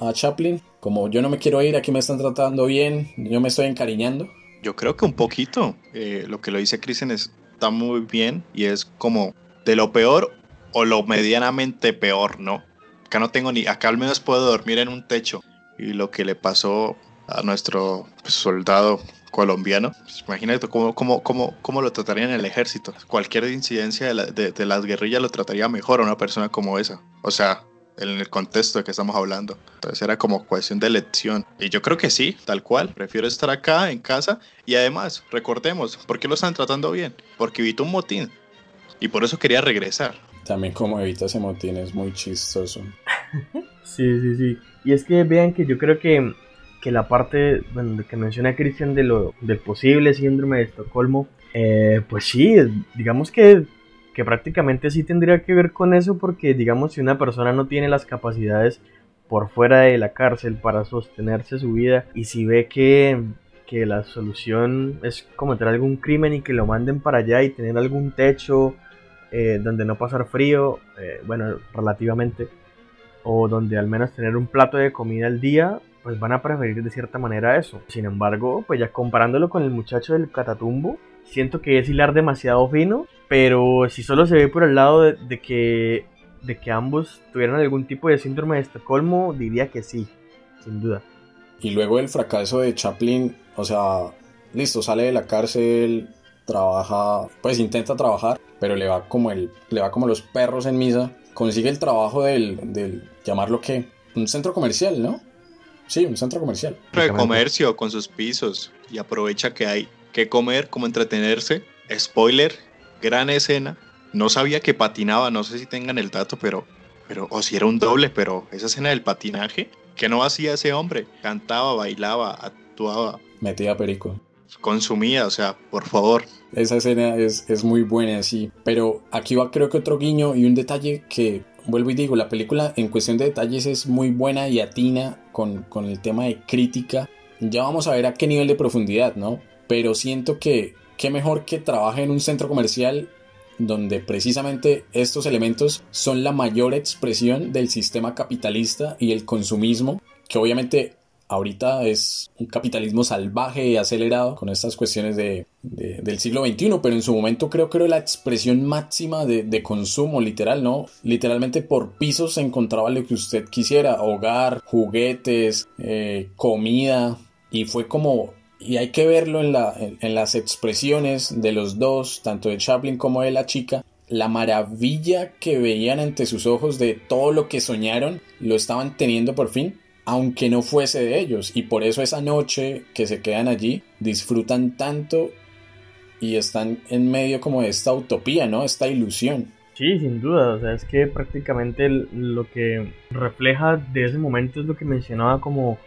a, Chaplin? Como yo no me quiero ir, aquí me están tratando bien, yo me estoy encariñando. Yo creo que un poquito. Eh, lo que lo dice Kristen es está muy bien y es como de lo peor o lo medianamente peor, ¿no? Acá no tengo ni, acá al menos puedo dormir en un techo. Y lo que le pasó a nuestro soldado colombiano, pues imagínate cómo, cómo, cómo, cómo, lo tratarían en el ejército. Cualquier incidencia de, de las guerrillas lo trataría mejor a una persona como esa. O sea, en el contexto de que estamos hablando. Entonces era como cuestión de elección. Y yo creo que sí, tal cual. Prefiero estar acá en casa. Y además, recordemos, ¿por qué lo están tratando bien? Porque evitó un motín. Y por eso quería regresar. También como evita ese motín es muy chistoso. sí, sí, sí. Y es que vean que yo creo que, que la parte bueno, que menciona Cristian de lo, del posible síndrome de Estocolmo, eh, pues sí, digamos que que prácticamente sí tendría que ver con eso porque digamos si una persona no tiene las capacidades por fuera de la cárcel para sostenerse su vida y si ve que, que la solución es cometer algún crimen y que lo manden para allá y tener algún techo eh, donde no pasar frío, eh, bueno, relativamente, o donde al menos tener un plato de comida al día, pues van a preferir de cierta manera eso. Sin embargo, pues ya comparándolo con el muchacho del catatumbo, siento que es hilar demasiado fino, pero si solo se ve por el lado de, que, de que ambos tuvieran algún tipo de síndrome de Estocolmo, diría que sí, sin duda. Y luego el fracaso de Chaplin, o sea, listo, sale de la cárcel, trabaja, pues intenta trabajar, pero le va como el, le va como los perros en misa, consigue el trabajo del, del llamarlo que un centro comercial, ¿no? Sí, un centro comercial. De comercio con sus pisos y aprovecha que hay que comer, como entretenerse. Spoiler, gran escena. No sabía que patinaba, no sé si tengan el dato, pero, pero o si era un doble, pero esa escena del patinaje, ¿qué no hacía ese hombre? Cantaba, bailaba, actuaba. Metía perico. Consumía, o sea, por favor. Esa escena es, es muy buena, sí. Pero aquí va creo que otro guiño y un detalle que vuelvo y digo, la película en cuestión de detalles es muy buena y atina con, con, el tema de crítica. Ya vamos a ver a qué nivel de profundidad, ¿no? Pero siento que qué mejor que trabaje en un centro comercial donde precisamente estos elementos son la mayor expresión del sistema capitalista y el consumismo, que obviamente ahorita es un capitalismo salvaje y acelerado con estas cuestiones de, del siglo XXI, pero en su momento creo que era la expresión máxima de, consumo, literal, ¿no? Literalmente por pisos se encontraba lo que usted quisiera, hogar, juguetes, eh, comida, y fue como y hay que verlo en, la, en, las expresiones de los dos, tanto de Chaplin como de la chica, la maravilla que veían ante sus ojos de todo lo que soñaron, lo estaban teniendo por fin. aunque no fuese de ellos. Y por eso esa noche que se quedan allí, disfrutan tanto y están en medio como de esta utopía, ¿no? Esta ilusión. Sí, sin duda, o sea, es que prácticamente lo que refleja de ese momento es lo que mencionaba como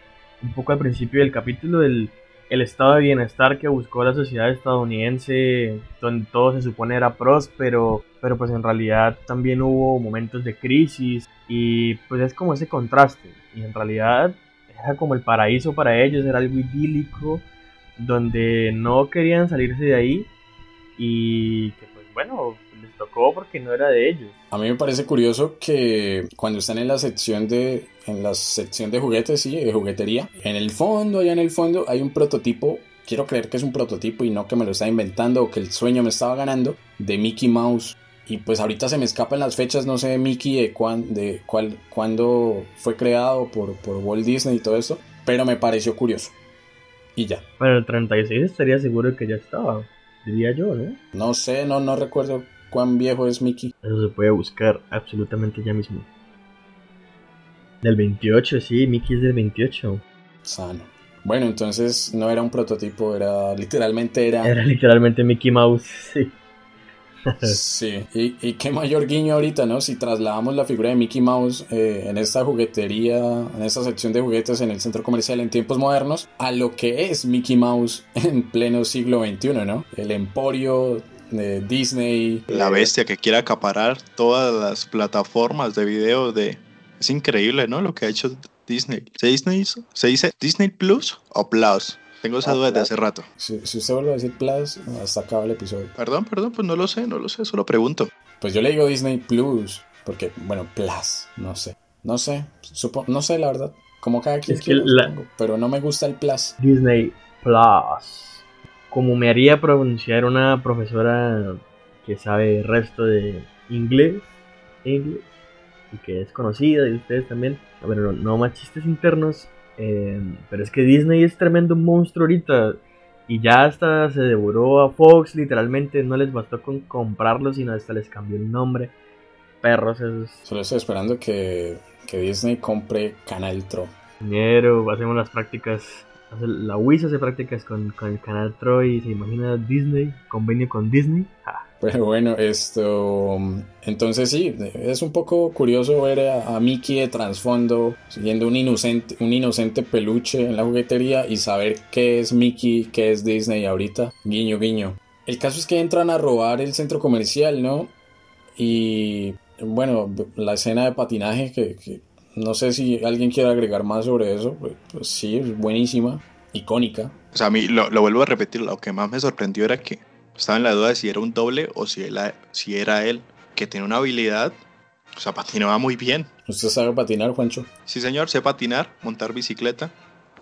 un poco al principio del capítulo del el estado de bienestar que buscó la sociedad estadounidense, donde todo se supone era próspero, pero pues en realidad también hubo momentos de crisis y pues es como ese contraste. Y en realidad era como el paraíso para ellos, era algo idílico donde no querían salirse de ahí y que pues bueno, tocó porque no era de ellos. A mí me parece curioso que cuando están en la sección de en la sección de juguetes, sí, de juguetería, en el fondo, allá en el fondo hay un prototipo quiero creer que es un prototipo y no que me lo está inventando o que el sueño me estaba ganando de Mickey Mouse. Y pues ahorita se me escapan las fechas, no sé de Mickey, de, cuán, de cuál, cuándo fue creado por, por Walt Disney y todo eso, pero me pareció curioso. Y ya. Pero el 36 estaría seguro que ya estaba, diría yo, ¿no? No sé, no, no recuerdo cuán viejo es Mickey. Eso se puede buscar absolutamente ya mismo. Del 28, sí, Mickey es del 28. Sano. Bueno, entonces no era un prototipo, era literalmente era... Era literalmente Mickey Mouse, sí. Sí, y, y, qué mayor guiño ahorita, ¿no? Si trasladamos la figura de Mickey Mouse eh, en esta juguetería, en esta sección de juguetes en el centro comercial en tiempos modernos, a lo que es Mickey Mouse en pleno siglo XXI, ¿no? El emporio de Disney. La bestia que quiere acaparar todas las plataformas de video de... Es increíble, ¿no? Lo que ha hecho Disney. ¿Se, Disney, ¿Se dice Disney Plus o Plus? Tengo esa duda desde hace rato. Si, usted vuelve a decir Plus, hasta acaba el episodio. Perdón, perdón, pues no lo sé, no lo sé, solo pregunto. Pues yo le digo Disney Plus, porque, bueno, Plus, no sé. No sé, no sé la verdad. Como cada quien quiere, pero no me gusta el Plus. Disney Plus. Como me haría pronunciar una profesora que sabe el resto de inglés, inglés y que es conocida y ustedes también. Bueno, no, no más chistes internos. Eh, pero es que Disney es tremendo monstruo ahorita. Y ya hasta se devoró a Fox, literalmente. No les bastó con comprarlo, sino hasta les cambió el nombre. Perros esos. Solo estoy esperando que, que Disney compre Canal Tro. Dinero, hacemos las prácticas. La Wiz hace prácticas con, con el Canal Tro y se imagina Disney, convenio con Disney. Pero bueno, esto. Entonces sí, es un poco curioso ver a, Mickey de trasfondo siguiendo un inocente, un inocente peluche en la juguetería y saber qué es Mickey, qué es Disney ahorita. Guiño, guiño. El caso es que entran a robar el centro comercial, ¿no? Y bueno, la escena de patinaje que, no sé si alguien quiere agregar más sobre eso, pues, pues sí, es buenísima, icónica. O sea, a mí lo, lo vuelvo a repetir, lo que más me sorprendió era que estaba en la duda de si era un doble o si, si era él, que tiene una habilidad, o sea, patinaba muy bien. ¿Usted sabe patinar, Juancho? Sí, señor, sé patinar, montar bicicleta,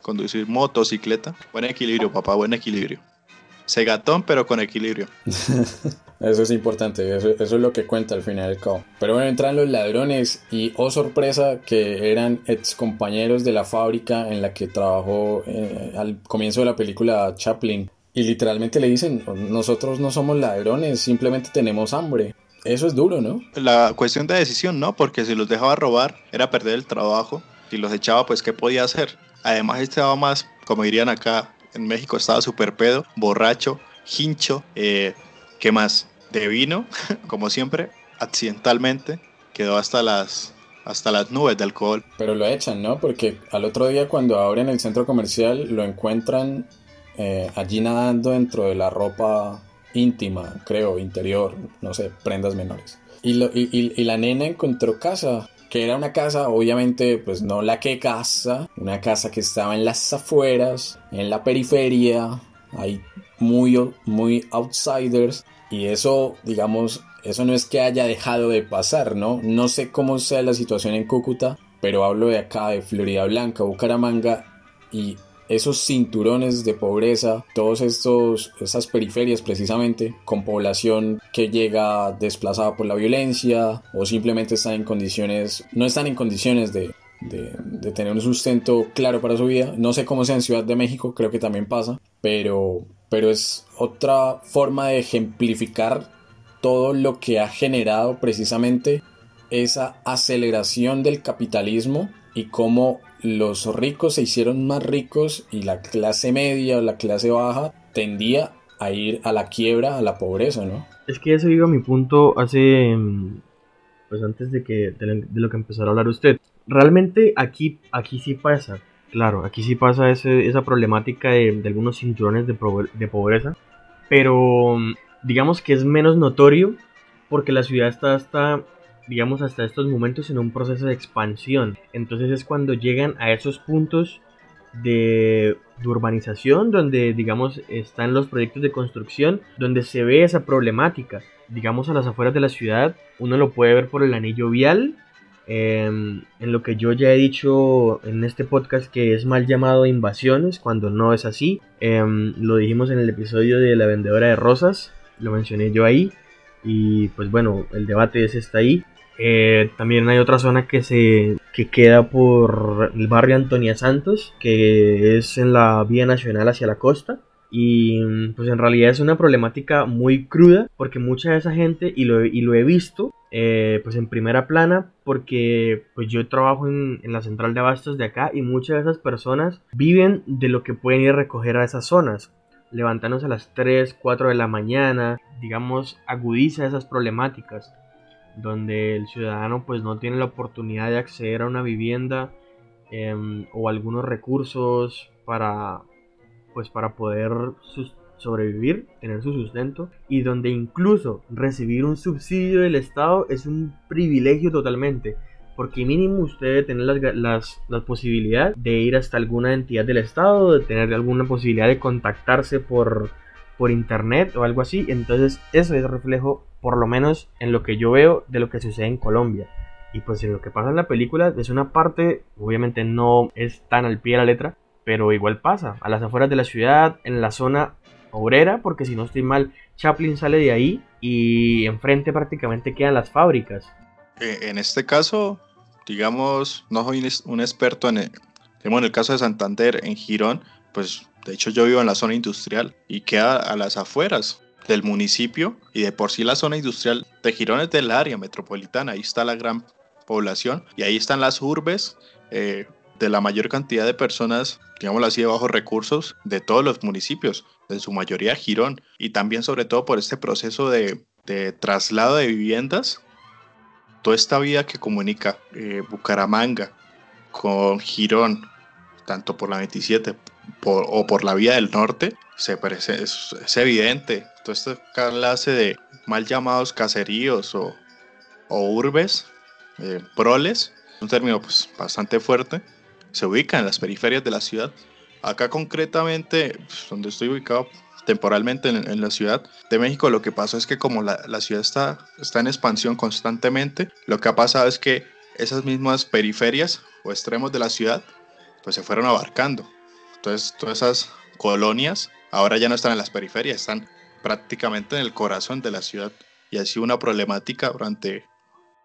conducir motocicleta. Buen equilibrio, papá, buen equilibrio. Segatón, pero con equilibrio. eso es importante, eso, es lo que cuenta al final del cabo. Pero bueno, entran los ladrones y, oh sorpresa, que eran ex compañeros de la fábrica en la que trabajó eh, al comienzo de la película Chaplin. Y literalmente le dicen, nosotros no somos ladrones, simplemente tenemos hambre. Eso es duro, ¿no? La cuestión de decisión, ¿no? Porque si los dejaba robar era perder el trabajo. Si los echaba, pues ¿qué podía hacer? Además estaba más, como dirían acá en México, estaba súper pedo, borracho, hincho, eh, ¿qué más? De vino, como siempre, accidentalmente, quedó hasta las hasta las nubes de alcohol. Pero lo echan, ¿no? Porque al otro día cuando abren el centro comercial lo encuentran eh, allí nadando dentro de la ropa íntima, creo, interior, no sé, prendas menores. Y, y, la nena encontró casa, que era una casa, obviamente, pues no la que casa, una casa que estaba en las afueras, en la periferia, hay muy, muy outsiders, y eso, digamos, eso no es que haya dejado de pasar, ¿no? No sé cómo sea la situación en Cúcuta, pero hablo de acá, de Florida Blanca, Bucaramanga, y esos cinturones de pobreza, todos estos esas periferias precisamente con población que llega desplazada por la violencia o simplemente están en condiciones no están en condiciones de, de, tener un sustento claro para su vida. No sé cómo sea en Ciudad de México, creo que también pasa, pero pero es otra forma de ejemplificar todo lo que ha generado precisamente esa aceleración del capitalismo y cómo los ricos se hicieron más ricos y la clase media o la clase baja tendía a ir a la quiebra, a la pobreza, ¿no? Es que eso iba a mi punto hace, mm, pues antes de que de lo que empezara a hablar usted. Realmente aquí, aquí sí pasa, claro, aquí sí pasa ese, esa problemática de, algunos cinturones de, de pobreza, pero mm, digamos que es menos notorio porque la ciudad está hasta digamos, hasta estos momentos en un proceso de expansión. Entonces es cuando llegan a esos puntos de, urbanización, donde, digamos, están los proyectos de construcción, donde se ve esa problemática. Digamos, a las afueras de la ciudad, uno lo puede ver por el anillo vial. Em, en lo que yo ya he dicho en este podcast que es mal llamado invasiones, cuando no es así. Em, lo dijimos en el episodio de la vendedora de rosas, lo mencioné yo ahí. Y pues bueno, el debate es está ahí. Eh, también hay otra zona que se que queda por el barrio Antonia Santos, que es en la vía nacional hacia la costa. Y pues en realidad es una problemática muy cruda porque mucha de esa gente, y lo, y lo he visto, eh, pues en primera plana porque pues yo trabajo en, en, la central de abastos de acá y muchas de esas personas viven de lo que pueden ir a recoger a esas zonas levantándose a las 3, 4 de la mañana, digamos, agudiza esas problemáticas donde el ciudadano pues no tiene la oportunidad de acceder a una vivienda em, o algunos recursos para pues para poder sobrevivir, tener su sustento y donde incluso recibir un subsidio del Estado es un privilegio totalmente porque mínimo usted debe tener las, las, la posibilidad de ir hasta alguna entidad del Estado, de tener alguna posibilidad de contactarse por, por internet o algo así, entonces eso es reflejo por lo menos en lo que yo veo de lo que sucede en Colombia. Y pues en lo que pasa en la película es una parte, obviamente no es tan al pie de la letra, pero igual pasa, a las afueras de la ciudad, en la zona obrera, porque si no estoy mal, Chaplin sale de ahí y enfrente prácticamente quedan las fábricas. Eh, en este caso, digamos, no soy un experto en el, en el caso de Santander, en Girón, pues de hecho yo vivo en la zona industrial y queda a las afueras del municipio y de por sí la zona industrial de Girón es del área metropolitana, ahí está la gran población y ahí están las urbes eh, de la mayor cantidad de personas, digámoslo así, de bajos recursos de todos los municipios, en su mayoría Girón. Y también sobre todo por este proceso de, traslado de viviendas, toda esta vía que comunica eh, Bucaramanga con Girón, tanto por la 27 o por la vía del norte, se parece, es evidente toda esta clase de mal llamados caseríos o, urbes, eh, proles, un término pues, bastante fuerte, se ubican en las periferias de la ciudad. Acá concretamente, pues, donde estoy ubicado temporalmente en, la ciudad de México, lo que pasa es que como la, la, ciudad está, está en expansión constantemente, lo que ha pasado es que esas mismas periferias o extremos de la ciudad, pues se fueron abarcando. Entonces, todas esas colonias ahora ya no están en las periferias, están prácticamente en el corazón de la ciudad y ha sido una problemática durante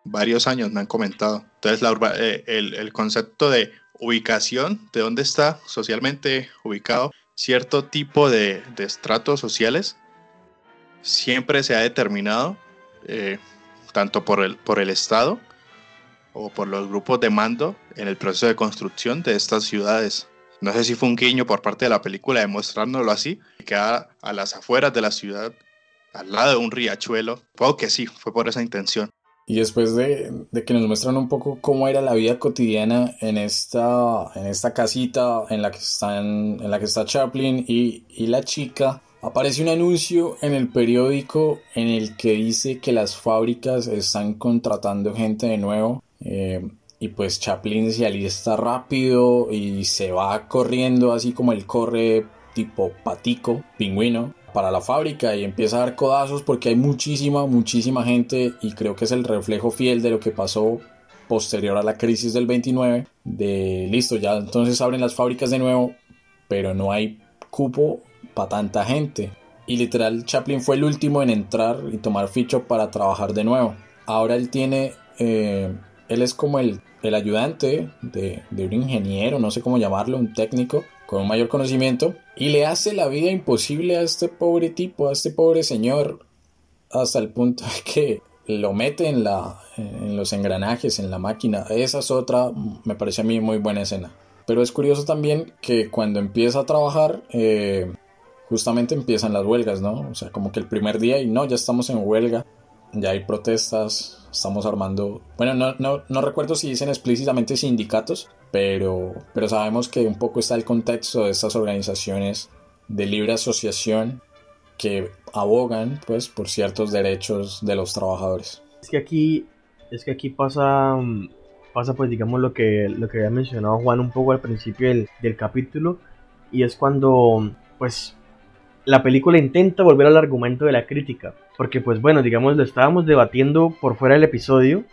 varios años, me han comentado. Entonces, eh, el, concepto de ubicación, de dónde está socialmente ubicado cierto tipo de, estratos sociales, siempre se ha determinado, eh, tanto por el, por el Estado o por los grupos de mando en el proceso de construcción de estas ciudades. No sé si fue un guiño por parte de la película demostrárnoslo así, queda a las afueras de la ciudad, al lado de un riachuelo. Puedo que sí, fue por esa intención. Y después de, que nos muestran un poco cómo era la vida cotidiana en esta, en esta casita en la que, están, en la que está Chaplin y, y la chica, aparece un anuncio en el periódico en el que dice que las fábricas están contratando gente de nuevo. Eh, y pues Chaplin se alista rápido y se va corriendo así como él corre tipo patico, pingüino, para la fábrica y empieza a dar codazos porque hay muchísima, muchísima gente y creo que es el reflejo fiel de lo que pasó posterior a la crisis del 29, de listo, ya entonces abren las fábricas de nuevo, pero no hay cupo para tanta gente. Y literal, Chaplin fue el último en entrar y tomar ficho para trabajar de nuevo. Ahora él tiene eh, él es como el, el ayudante de, de, un ingeniero, no sé cómo llamarlo, un técnico con mayor conocimiento, y le hace la vida imposible a este pobre tipo, a este pobre señor, hasta el punto de que lo mete en, la, en los engranajes, en la máquina. Esa es otra, me parece a mí muy buena escena. Pero es curioso también que cuando empieza a trabajar, eh, justamente empiezan las huelgas, ¿no? O sea, como que el primer día y no, ya estamos en huelga, ya hay protestas, estamos armando... Bueno, no, no, no recuerdo si dicen explícitamente sindicatos, pero, pero sabemos que un poco está el contexto de estas organizaciones de libre asociación que abogan pues por ciertos derechos de los trabajadores. Es que aquí es que aquí pasa pasa pues digamos lo que lo que había mencionado Juan un poco al principio del, del capítulo y es cuando pues la película intenta volver al argumento de la crítica, porque pues bueno, digamos lo estábamos debatiendo por fuera del episodio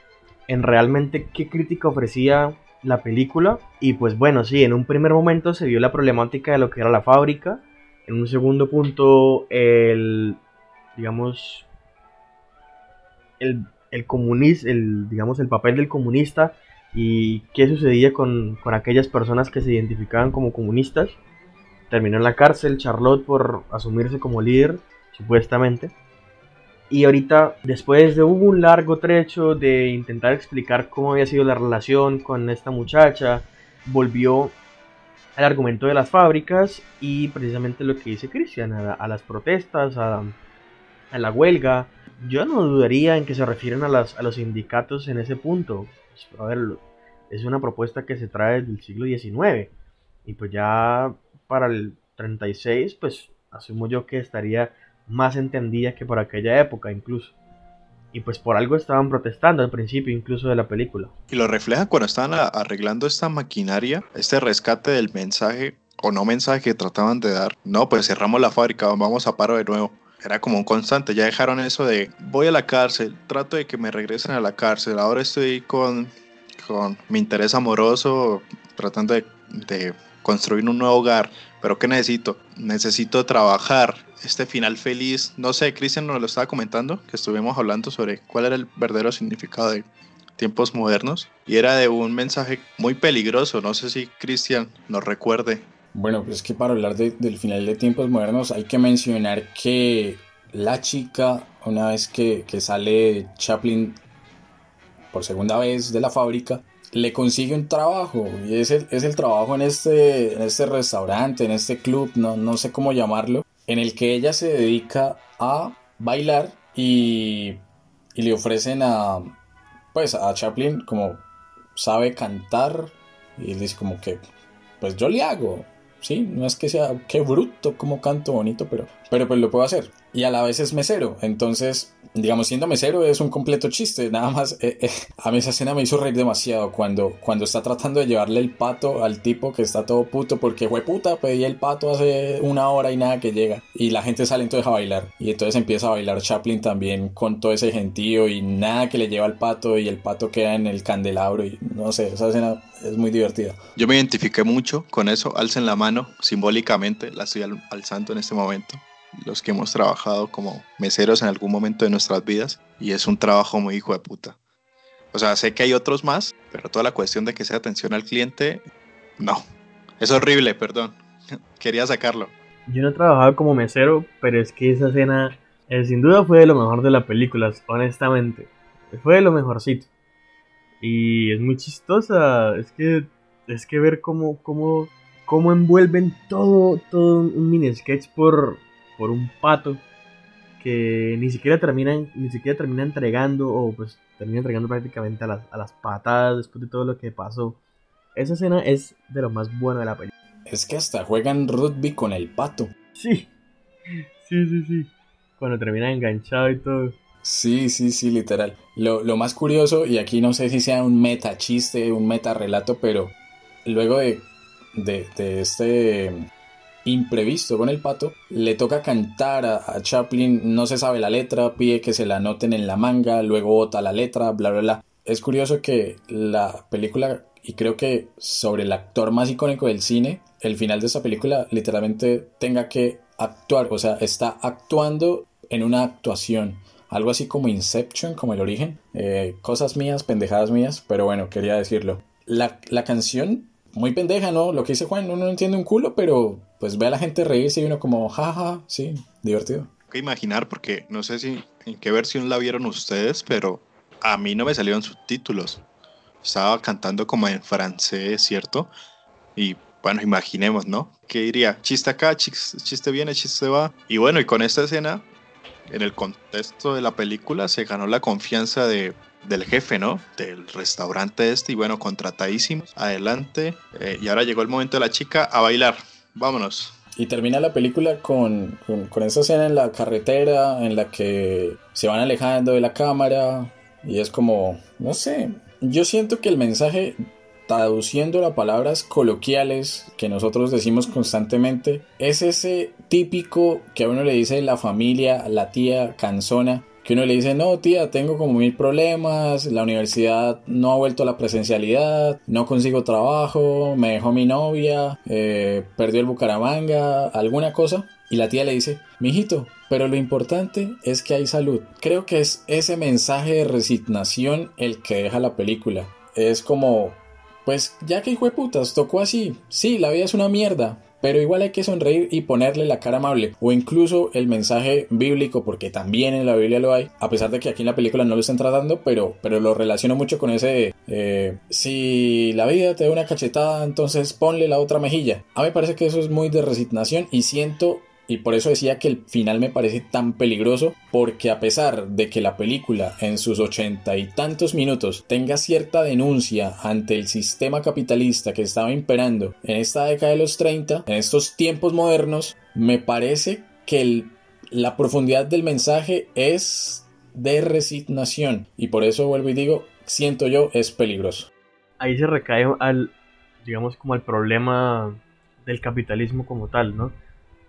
en realmente qué crítica ofrecía la película y pues bueno, sí, en un primer momento se vio la problemática de lo que era la fábrica, en un segundo punto el digamos el, el el digamos el papel del comunista y qué sucedía con, con aquellas personas que se identificaban como comunistas terminó en la cárcel Charlotte por asumirse como líder, supuestamente. Y ahorita, después de un largo trecho de intentar explicar cómo había sido la relación con esta muchacha, volvió al argumento de las fábricas y precisamente lo que dice Cristian, a, las protestas, a, la huelga. Yo no dudaría en que se refieren a, los sindicatos en ese punto. Pues, es una propuesta que se trae desde el siglo XIX. Y pues ya para el 36, pues asumo yo que estaría más entendida que por aquella época incluso. Y pues por algo estaban protestando al principio incluso de la película. Y lo refleja cuando estaban arreglando esta maquinaria, este rescate del mensaje o no mensaje que trataban de dar. No, pues cerramos la fábrica, vamos a paro de nuevo. Era como un constante, ya dejaron eso de voy a la cárcel, trato de que me regresen a la cárcel, ahora estoy con, con mi interés amoroso, tratando de, de construir un nuevo hogar. Pero ¿qué necesito? Necesito trabajar este final feliz. No sé, Cristian nos lo estaba comentando, que estuvimos hablando sobre cuál era el verdadero significado de tiempos modernos. Y era de un mensaje muy peligroso. No sé si Cristian nos recuerde. Bueno, pues que para hablar del final de tiempos modernos hay que mencionar que la chica, una vez que, que sale Chaplin por segunda vez de la fábrica, le consigue un trabajo y es el, es el trabajo en este, este restaurante, en este club, no, no sé cómo llamarlo, en el que ella se dedica a bailar y, y le ofrecen a, pues a Chaplin como sabe cantar y él dice como que, pues yo le hago, ¿sí? No es que sea, qué bruto, como canto bonito, pero, pero pues lo puedo hacer. Y a la vez es mesero, entonces digamos, siendo mesero es un completo chiste. Nada más, eh, eh, a mí esa escena me hizo reír demasiado cuando, cuando está tratando de llevarle el pato al tipo que está todo puto porque fue puta, pedí el pato hace una hora y nada que llega. Y la gente sale entonces a bailar. Y entonces empieza a bailar Chaplin también con todo ese gentío y nada que le lleva al pato y el pato queda en el candelabro y no sé, esa escena es muy divertida. Yo me identifiqué mucho con eso, alcen la mano simbólicamente, la estoy alzando en este momento los que hemos trabajado como meseros en algún momento de nuestras vidas y es un trabajo muy hijo de puta. O sea, sé que hay otros más, pero toda la cuestión de que sea atención al cliente, no. Es horrible, perdón. Quería sacarlo. Yo no he trabajado como mesero, pero es que esa escena eh, sin duda fue de lo mejor de la película, honestamente. Fue de lo mejorcito. Y es muy chistosa. Es que es que ver cómo, cómo, cómo envuelven todo, todo un mini sketch por, por un pato que ni siquiera terminan, ni siquiera termina entregando, o pues termina entregando prácticamente a las, a las patadas después de todo lo que pasó. Esa escena es de lo más bueno de la película. Es que hasta juegan rugby con el pato. Sí, sí, sí, sí. Cuando termina enganchado y todo. Sí, sí, sí, literal. Lo, lo más curioso, y aquí no sé si sea un meta chiste, un meta relato, pero luego de, de, de este imprevisto con el pato, le toca cantar a, Chaplin, no se sabe la letra, pide que se la anoten en la manga, luego bota la letra, bla, bla, bla. Es curioso que la película, y creo que sobre el actor más icónico del cine, el final de esa película literalmente tenga que actuar, o sea, está actuando en una actuación. Algo así como Inception, como el origen. Eh, cosas mías, pendejadas mías, pero bueno, quería decirlo. La, la canción muy pendeja, ¿no? Lo que dice Juan, uno no entiende un culo, pero pues ve a la gente reírse y uno como, jaja, sí, divertido. Que imaginar, porque no sé si en qué versión la vieron ustedes, pero a mí no me salieron subtítulos. Estaba cantando como en francés, ¿cierto? Y bueno, imaginemos, ¿no? ¿Qué diría? Chiste acá, chiste viene, chiste va. Y bueno, y con esta escena, en el contexto de la película, se ganó la confianza de, del jefe, ¿no? Del restaurante este. Y bueno, contratadísimos. Adelante. Eh, y ahora llegó el momento de la chica a bailar. Vámonos. Y termina la película con, con, con, esa escena en la carretera en la que se van alejando de la cámara y es como, no sé, yo siento que el mensaje traduciendo a palabras coloquiales que nosotros decimos constantemente, es ese típico que a uno le dice la familia, la tía cansona, que uno le dice, no tía, tengo como mil problemas, la universidad no ha vuelto a la presencialidad, no consigo trabajo, me dejó mi novia, eh, perdió el Bucaramanga, alguna cosa. Y la tía le dice, mijito, pero lo importante es que hay salud. Creo que es ese mensaje de resignación el que deja la película. Es como, pues ya que hijo de putas, tocó así. Sí, la vida es una mierda, pero igual hay que sonreír y ponerle la cara amable. O incluso el mensaje bíblico, porque también en la Biblia lo hay, a pesar de que aquí en la película no lo están tratando, pero, pero lo relaciono mucho con ese, eh, si la vida te da una cachetada, entonces ponle la otra mejilla. A mí me parece que eso es muy de resignación y siento y por eso decía que el final me parece tan peligroso, porque a pesar de que la película en sus ochenta y tantos minutos tenga cierta denuncia ante el sistema capitalista que estaba imperando en esta década de los 30, en estos tiempos modernos, me parece que la profundidad del mensaje es de resignación. Y por eso vuelvo y digo, siento yo, es peligroso. Ahí se recae al, digamos, como al problema del capitalismo como tal, ¿no?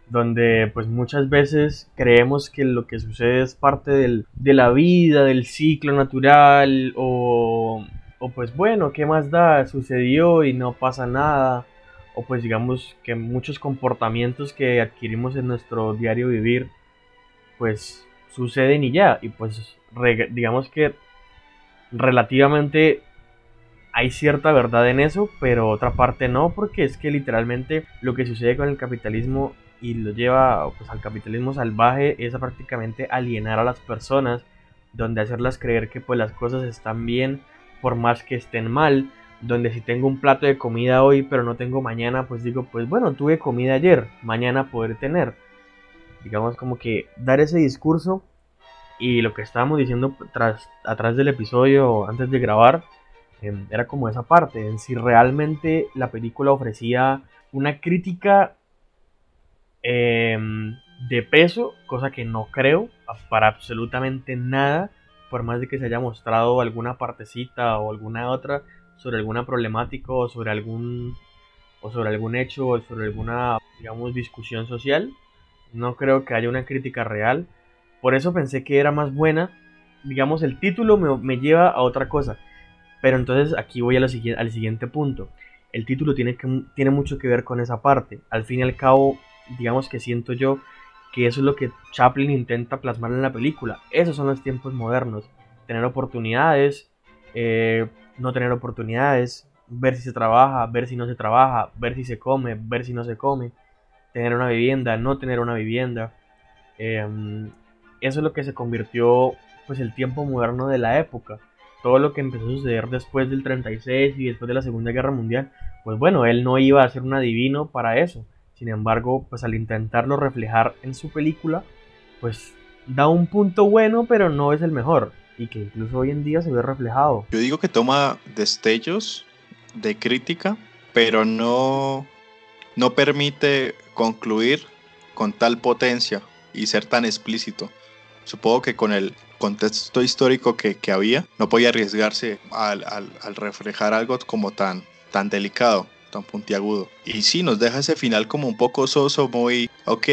Donde pues muchas veces creemos que lo que sucede es parte del, de la vida, del ciclo natural o, o pues bueno, ¿qué más da? Sucedió y no pasa nada o pues digamos que muchos comportamientos que adquirimos en nuestro diario vivir pues suceden y ya y pues digamos que relativamente hay cierta verdad en eso, pero otra parte no, porque es que literalmente lo que sucede con el capitalismo y lo lleva pues, al capitalismo salvaje es prácticamente alienar a las personas, donde hacerlas creer que pues las cosas están bien por más que estén mal, donde si tengo un plato de comida hoy pero no tengo mañana, pues digo, pues bueno, tuve comida ayer, mañana poder tener. Digamos como que dar ese discurso y lo que estábamos diciendo tras, atrás del episodio antes de grabar em, era como esa parte, en si realmente la película ofrecía una crítica Em, de peso, cosa que no creo para absolutamente nada, por más de que se haya mostrado alguna partecita o alguna otra sobre alguna problemática o sobre algún o sobre algún hecho o sobre alguna digamos discusión social, no creo que haya una crítica real. Por eso pensé que era más buena. Digamos, el título me, lleva a otra cosa. Pero entonces aquí voy a al siguiente punto. El título tiene, que, tiene mucho que ver con esa parte. Al fin y al cabo, digamos que siento yo que eso es lo que Chaplin intenta plasmar en la película. Esos son los tiempos modernos. Tener oportunidades, eh, no tener oportunidades, ver si se trabaja, ver si no se trabaja, ver si se come, ver si no se come, tener una vivienda, no tener una vivienda. Em, eso es lo que se convirtió pues el tiempo moderno de la época. Todo lo que empezó a suceder después del 36 y después de la Segunda Guerra Mundial, pues bueno, él no iba a ser un adivino para eso. Sin embargo, pues al intentarlo reflejar en su película, pues da un punto bueno, pero no es el mejor. Y que incluso hoy en día se ve reflejado. Yo digo que toma destellos de crítica, pero no, no permite concluir con tal potencia y ser tan explícito. Supongo que con el contexto histórico que, había, no podía arriesgarse al, al, reflejar algo como tan, tan delicado tan puntiagudo. Y sí, nos deja ese final como un poco soso, muy, ok,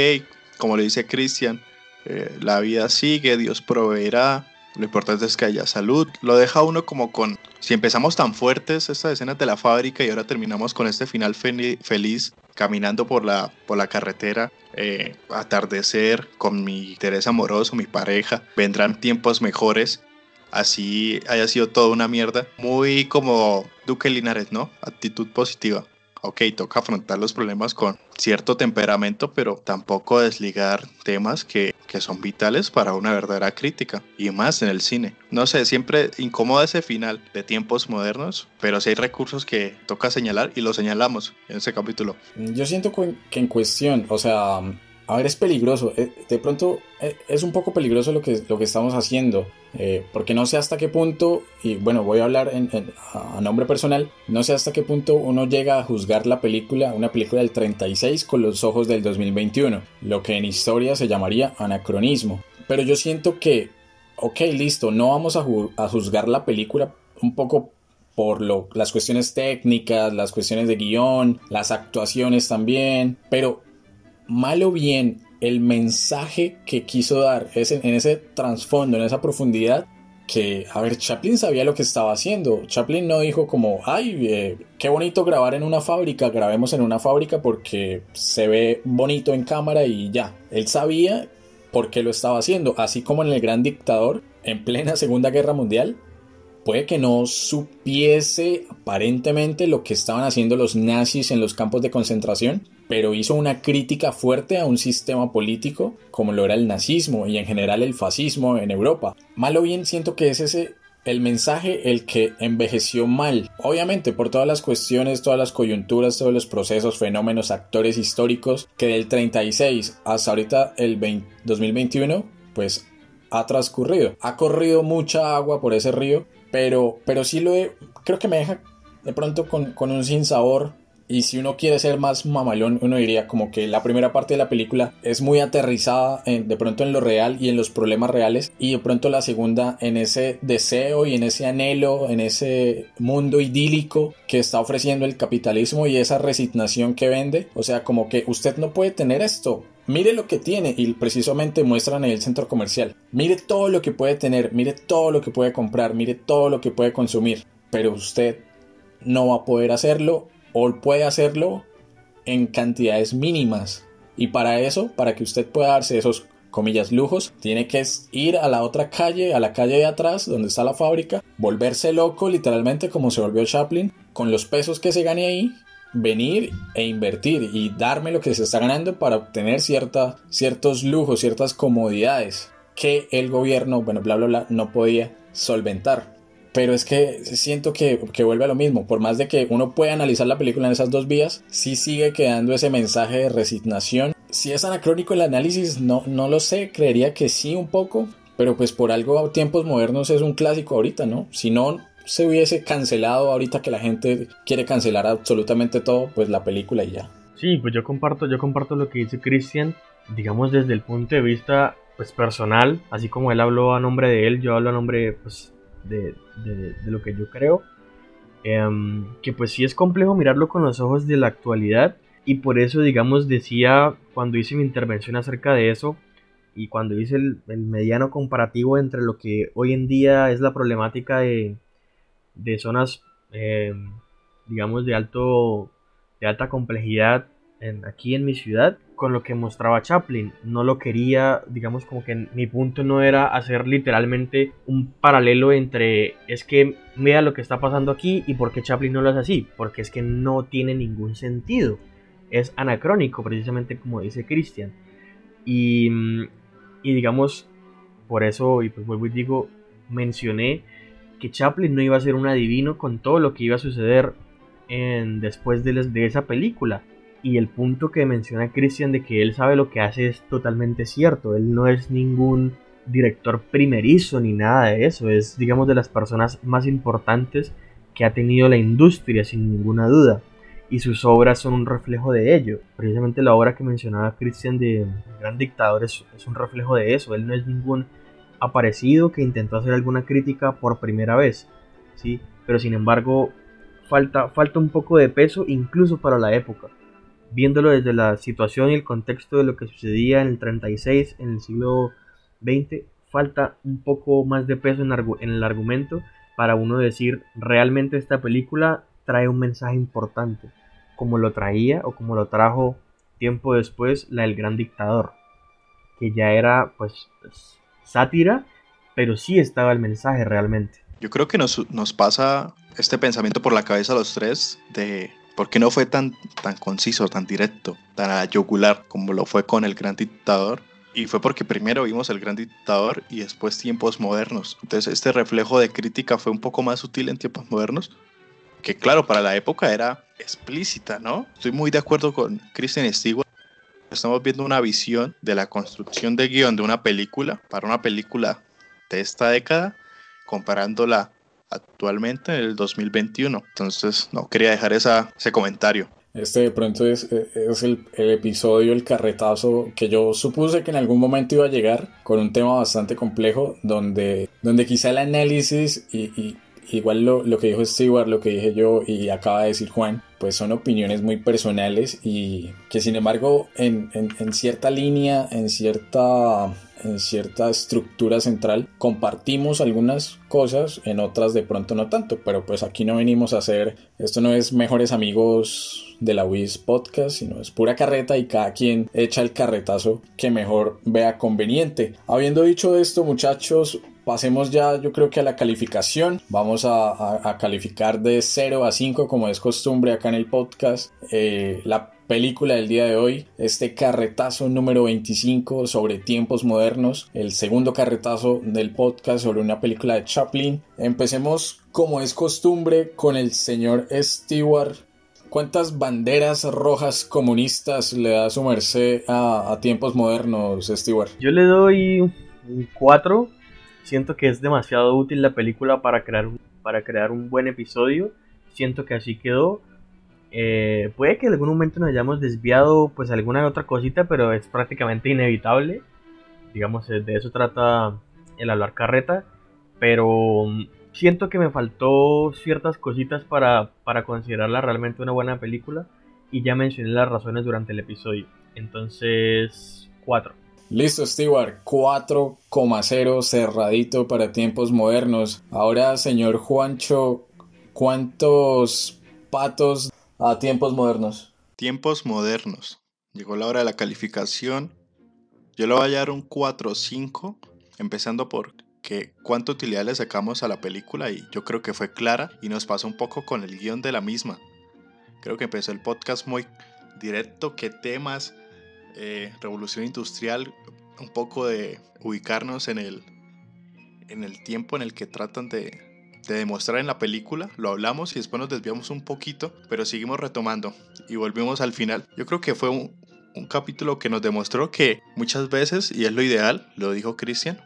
como le dice Cristian, eh, la vida sigue, Dios proveerá, lo importante es que haya salud. Lo deja uno como con, si empezamos tan fuertes estas escenas de la fábrica y ahora terminamos con este final feliz caminando por la, por la carretera, eh, atardecer con mi interés amoroso, mi pareja, vendrán tiempos mejores. Así haya sido toda una mierda. Muy como Duque Linares, ¿no? Actitud positiva ok, toca afrontar los problemas con cierto temperamento, pero tampoco desligar temas que, que son vitales para una verdadera crítica, y más en el cine. No sé, siempre incomoda ese final de tiempos modernos, pero si hay recursos que toca señalar y lo señalamos en ese capítulo. Yo siento que en cuestión, o sea, a ver, es peligroso. Eh, de pronto eh, es un poco peligroso lo que, lo que estamos haciendo. Eh, porque no sé hasta qué punto, y bueno, voy a hablar a nombre personal, no sé hasta qué punto uno llega a juzgar la película, una película del 36 con los ojos del 2021, lo que en historia se llamaría anacronismo. Pero yo siento que, ok, listo, no vamos a, a juzgar la película un poco por lo, las cuestiones técnicas, las cuestiones de guion, las actuaciones también, pero mal o bien, el mensaje que quiso dar es en, ese trasfondo, en esa profundidad, que, a ver, Chaplin sabía lo que estaba haciendo. Chaplin no dijo como, ay, eh, qué bonito grabar en una fábrica, grabemos en una fábrica porque se ve bonito en cámara y ya. Él sabía por qué lo estaba haciendo, así como en el gran dictador, en plena Segunda Guerra Mundial, puede que no supiese aparentemente lo que estaban haciendo los nazis en los campos de concentración, pero hizo una crítica fuerte a un sistema político como lo era el nazismo y en general el fascismo en Europa. Mal o bien siento que es ese el mensaje el que envejeció mal, obviamente por todas las cuestiones, todas las coyunturas, todos los procesos, fenómenos, actores históricos que del 36 hasta ahorita el 2021 pues ha transcurrido. Ha corrido mucha agua por ese río pero, pero sí lo he, creo que me deja de pronto con, con un sinsabor y si uno quiere ser más mamalón, uno diría como que la primera parte de la película es muy aterrizada de pronto en lo real y en los problemas reales. Y de pronto la segunda en ese deseo y en ese anhelo, en ese mundo idílico que está ofreciendo el capitalismo y esa resignación que vende. O sea, como que usted no puede tener esto. Mire lo que tiene y precisamente muestran en el centro comercial. Mire todo lo que puede tener, mire todo lo que puede comprar, mire todo lo que puede consumir. Pero usted no va a poder hacerlo o puede hacerlo en cantidades mínimas. Y para eso, para que usted pueda darse esos comillas lujos, tiene que ir a la otra calle, a la calle de atrás, donde está la fábrica, volverse loco literalmente como se volvió Chaplin, con los pesos que se gane ahí, venir e invertir y darme lo que se está ganando para obtener cierta, ciertos lujos, ciertas comodidades que el gobierno, bueno, bla, bla, bla, no podía solventar. Pero es que siento que, que, vuelve a lo mismo. Por más de que uno pueda analizar la película en esas dos vías, sí sigue quedando ese mensaje de resignación. Si es anacrónico el análisis, no, no lo sé. Creería que sí un poco. Pero pues por algo a tiempos modernos es un clásico ahorita, ¿no? Si no se hubiese cancelado ahorita que la gente quiere cancelar absolutamente todo, pues la película y ya. Sí, pues yo comparto, yo comparto lo que dice Christian, digamos desde el punto de vista pues personal, así como él habló a nombre de él, yo hablo a nombre pues de, lo que yo creo. Em, que pues sí es complejo mirarlo con los ojos de la actualidad y por eso digamos decía cuando hice mi intervención acerca de eso y cuando hice el, mediano comparativo entre lo que hoy en día es la problemática de, de zonas em, digamos de alto de alta complejidad aquí en mi ciudad con lo que mostraba Chaplin. No lo quería, digamos como que mi punto no era hacer literalmente un paralelo entre es que mira lo que está pasando aquí y por qué Chaplin no lo hace así, porque es que no tiene ningún sentido. Es anacrónico, precisamente como dice Christian. Y, y digamos, por eso, y pues vuelvo y digo, mencioné que Chaplin no iba a ser un adivino con todo lo que iba a suceder en, después de, de esa película y el punto que menciona Christian de que él sabe lo que hace es totalmente cierto. Él no es ningún director primerizo ni nada de eso. Es, digamos, de las personas más importantes que ha tenido la industria, sin ninguna duda. Y sus obras son un reflejo de ello. Precisamente la obra que mencionaba Christian de Gran Dictador es, un reflejo de eso. Él no es ningún aparecido que intentó hacer alguna crítica por primera vez. ¿sí? Pero sin embargo, falta, falta un poco de peso incluso para la época viéndolo desde la situación y el contexto de lo que sucedía en el 36, en el siglo XX, falta un poco más de peso en, el argumento para uno decir realmente esta película trae un mensaje importante, como lo traía o como lo trajo tiempo después la del gran dictador, que ya era pues sátira, pero sí estaba el mensaje realmente. Yo creo que nos, nos pasa este pensamiento por la cabeza a los tres de ¿Por qué no fue tan, tan conciso, tan directo, tan yugular como lo fue con el gran dictador? Y fue porque primero vimos el gran dictador y después tiempos modernos. Entonces este reflejo de crítica fue un poco más sutil en tiempos modernos, que claro, para la época era explícita, ¿no? Estoy muy de acuerdo con Kristen Stewart. Estamos viendo una visión de la construcción de guion de una película para una película de esta década, comparándola actualmente en el 2021. Entonces, no, quería dejar ese comentario. Este de pronto es, es el, el, episodio, el carretazo que yo supuse que en algún momento iba a llegar con un tema bastante complejo donde, donde quizá el análisis y, y igual lo, lo, que dijo Stewart, lo que dije yo y acaba de decir Juan, pues son opiniones muy personales y que sin embargo en, en cierta línea, en cierta en cierta estructura central compartimos algunas cosas, en otras de pronto no tanto, pero pues aquí no venimos a hacer, esto no es mejores amigos de la WIS podcast, sino es pura carreta y cada quien echa el carretazo que mejor vea conveniente. Habiendo dicho esto muchachos, Pasemos ya yo creo que a la calificación. Vamos a, calificar de 0 a 5 como es costumbre acá en el podcast. Eh, la película del día de hoy, este carretazo número 25 sobre tiempos modernos, el segundo carretazo del podcast sobre una película de Chaplin. Empecemos como es costumbre con el señor Stewart. ¿Cuántas banderas rojas comunistas le da su merced a, tiempos modernos, Stewart? Yo le doy un 4 Siento que es demasiado útil la película para crear, para crear un buen episodio. Siento que así quedó. Eh, puede que en algún momento nos hayamos desviado pues alguna otra cosita, pero es prácticamente inevitable. Digamos, eh, de eso trata el hablar carreta. Pero mm, siento que me faltó ciertas cositas para, para considerarla realmente una buena película. Y ya mencioné las razones durante el episodio. Entonces, 4. Listo, Stewart, 4,0 cerradito para tiempos modernos. Ahora, señor Juancho, ¿cuántos patos a tiempos modernos? Tiempos modernos. Llegó la hora de la calificación. Yo le voy a dar un 4 o 5, empezando por que cuánta utilidad le sacamos a la película y yo creo que fue clara y nos pasó un poco con el guion de la misma. Creo que empezó el podcast muy directo, qué temas, eh, revolución industrial, un poco de ubicarnos en el, en el tiempo en el que tratan de, de demostrar en la película. Lo hablamos y después nos desviamos un poquito, pero seguimos retomando y volvimos al final. Yo creo que fue un, capítulo que nos demostró que muchas veces, y es lo ideal, lo dijo Cristian,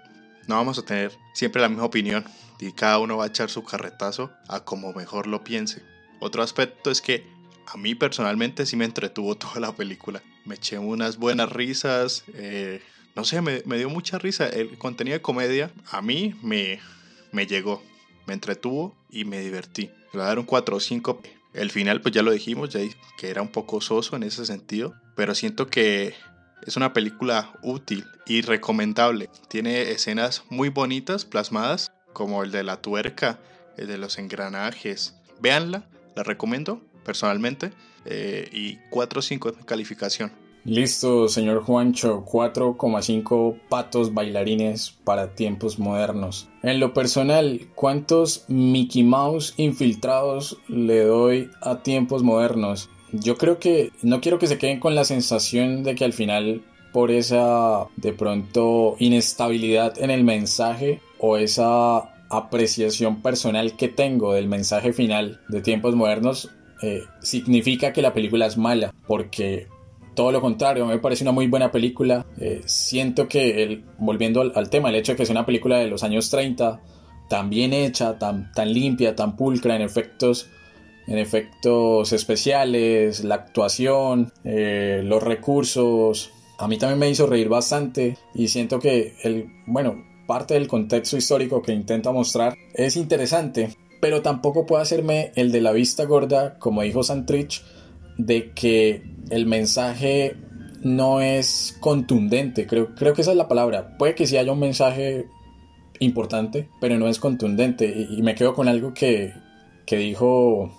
no vamos a tener siempre la misma opinión y cada uno va a echar su carretazo a como mejor lo piense. Otro aspecto es que a mí personalmente sí me entretuvo toda la película. Me eché unas buenas risas. Eh, no sé, me, me, dio mucha risa. El contenido de comedia a mí me, me llegó. Me entretuvo y me divertí. Le voy a dar un 4 o 5. El final, pues ya lo dijimos, ya que era un poco soso en ese sentido. Pero siento que es una película útil y recomendable. Tiene escenas muy bonitas plasmadas, como el de la tuerca, el de los engranajes. Véanla, la recomiendo personalmente. Eh, y 4 o 5 de calificación. Listo, señor Juancho, 4,5 patos bailarines para tiempos modernos. En lo personal, ¿cuántos Mickey Mouse infiltrados le doy a tiempos modernos? Yo creo que no quiero que se queden con la sensación de que al final por esa de pronto inestabilidad en el mensaje o esa apreciación personal que tengo del mensaje final de tiempos modernos eh, significa que la película es mala, porque todo lo contrario, me parece una muy buena película. Eh, siento que, el, volviendo al, al, tema, el hecho de que sea una película de los años 30, tan bien hecha, tan, tan limpia, tan pulcra en efectos, en efectos especiales, la actuación, eh, los recursos, a mí también me hizo reír bastante y siento que el, bueno, parte del contexto histórico que intenta mostrar es interesante pero tampoco puedo hacerme el de la vista gorda, como dijo Santrich, de que el mensaje no es contundente. Creo, creo que esa es la palabra. Puede que sí haya un mensaje importante, pero no es contundente. Y, me quedo con algo que, que dijo,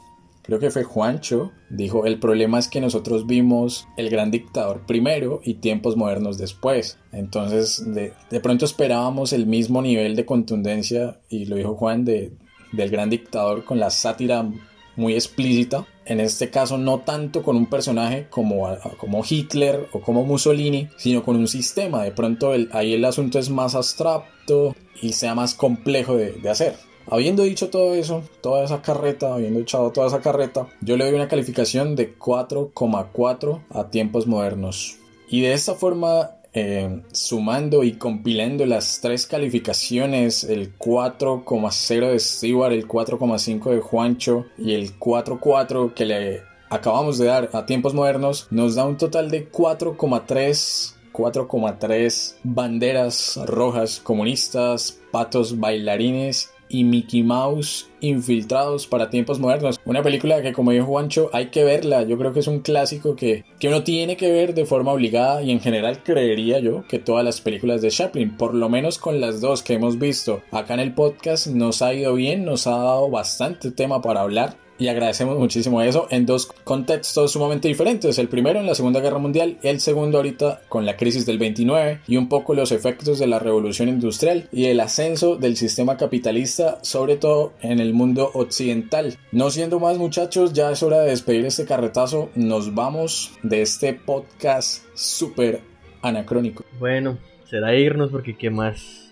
creo que fue Juancho, dijo, el problema es que nosotros vimos el gran dictador primero y tiempos modernos después. Entonces, de, de pronto esperábamos el mismo nivel de contundencia, y lo dijo Juan, de, del gran dictador con la sátira muy explícita en este caso no tanto con un personaje como, como Hitler o como Mussolini, sino con un sistema. De pronto ahí el asunto es más abstracto y sea más complejo de, de hacer. Habiendo dicho todo eso, toda esa carreta, habiendo echado toda esa carreta, yo le doy una calificación de 4,4 a tiempos modernos. Y de esta forma eh, sumando y compilando las tres calificaciones, el 4,0 de Stewart, el 4,5 de Juancho y el 4,4 que le acabamos de dar a tiempos modernos, nos da un total de 4,3 4,3 banderas rojas comunistas, patos bailarines y Mickey Mouse infiltrados para tiempos modernos. Una película que como dijo Juancho hay que verla, yo creo que es un clásico que, que uno tiene que ver de forma obligada y en general creería yo que todas las películas de Chaplin, por lo menos con las dos que hemos visto acá en el podcast, nos ha ido bien, nos ha dado bastante tema para hablar y agradecemos muchísimo eso en dos contextos sumamente diferentes. El primero en la Segunda Guerra Mundial, el segundo ahorita con la crisis del 29 y un poco los efectos de la revolución industrial y el ascenso del sistema capitalista, sobre todo en el mundo occidental. No siendo más muchachos, ya es hora de despedir este carretazo. Nos vamos de este podcast súper anacrónico. Bueno, será irnos porque qué más.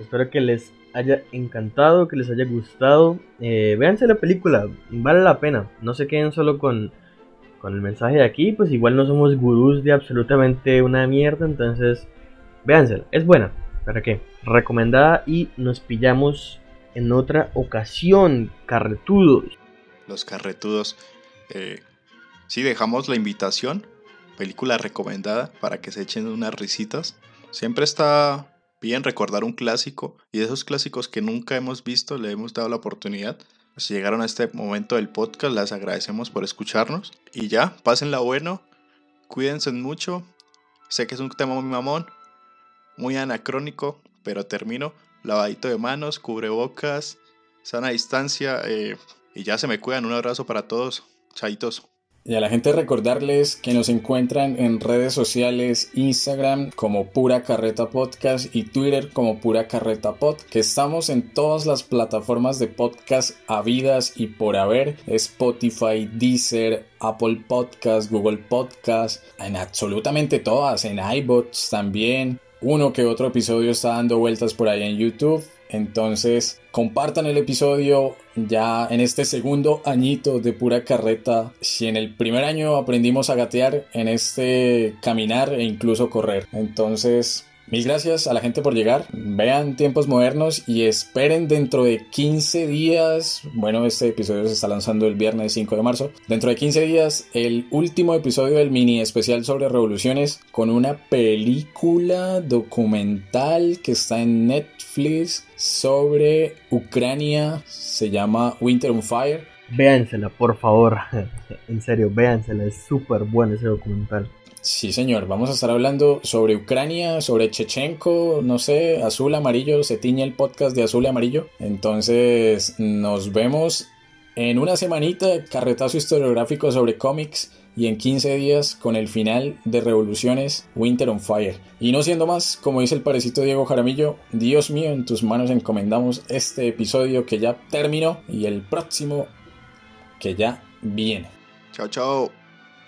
Espero que les haya encantado, que les haya gustado. Eh, véanse la película, vale la pena. No se queden solo con, con el mensaje de aquí, pues igual no somos gurús de absolutamente una mierda, entonces véansela, es buena. ¿Para qué? Recomendada y nos pillamos en otra ocasión, carretudos. Los carretudos. Eh, sí, dejamos la invitación, película recomendada para que se echen unas risitas. Siempre está bien recordar un clásico y de esos clásicos que nunca hemos visto, le hemos dado la oportunidad. Si llegaron a este momento del podcast, les agradecemos por escucharnos. Y ya, pásenla bueno, cuídense mucho. Sé que es un tema muy mamón, muy anacrónico, pero termino. Lavadito de manos, cubrebocas, sana distancia. Eh, y ya se me cuidan. Un abrazo para todos. Chaitos. Y a la gente recordarles que nos encuentran en redes sociales, Instagram como Pura Carreta Podcast y Twitter como Pura Carreta Pod, que estamos en todas las plataformas de podcast habidas y por haber, Spotify, Deezer, Apple Podcast, Google Podcast, en absolutamente todas, en iBots también. Uno que otro episodio está dando vueltas por ahí en YouTube entonces, compartan el episodio ya en este segundo añito de pura carreta. Si en el primer año aprendimos a gatear, en este caminar e incluso correr. Entonces, Mil gracias a la gente por llegar. Vean tiempos modernos y esperen dentro de 15 días. Bueno, este episodio se está lanzando el viernes 5 de marzo. Dentro de 15 días, el último episodio del mini especial sobre revoluciones con una película documental que está en Netflix sobre Ucrania. Se llama Winter on Fire. Véansela, por favor. en serio, véansela. Es súper bueno ese documental. Sí, señor. Vamos a estar hablando sobre Ucrania, sobre Chechenko, no sé, azul, amarillo, se tiñe el podcast de azul y amarillo. Entonces, nos vemos en una semanita, carretazo historiográfico sobre cómics y en 15 días con el final de Revoluciones Winter on Fire. Y no siendo más, como dice el parecito Diego Jaramillo, Dios mío, en tus manos encomendamos este episodio que ya terminó y el próximo que ya viene. Chao, chao.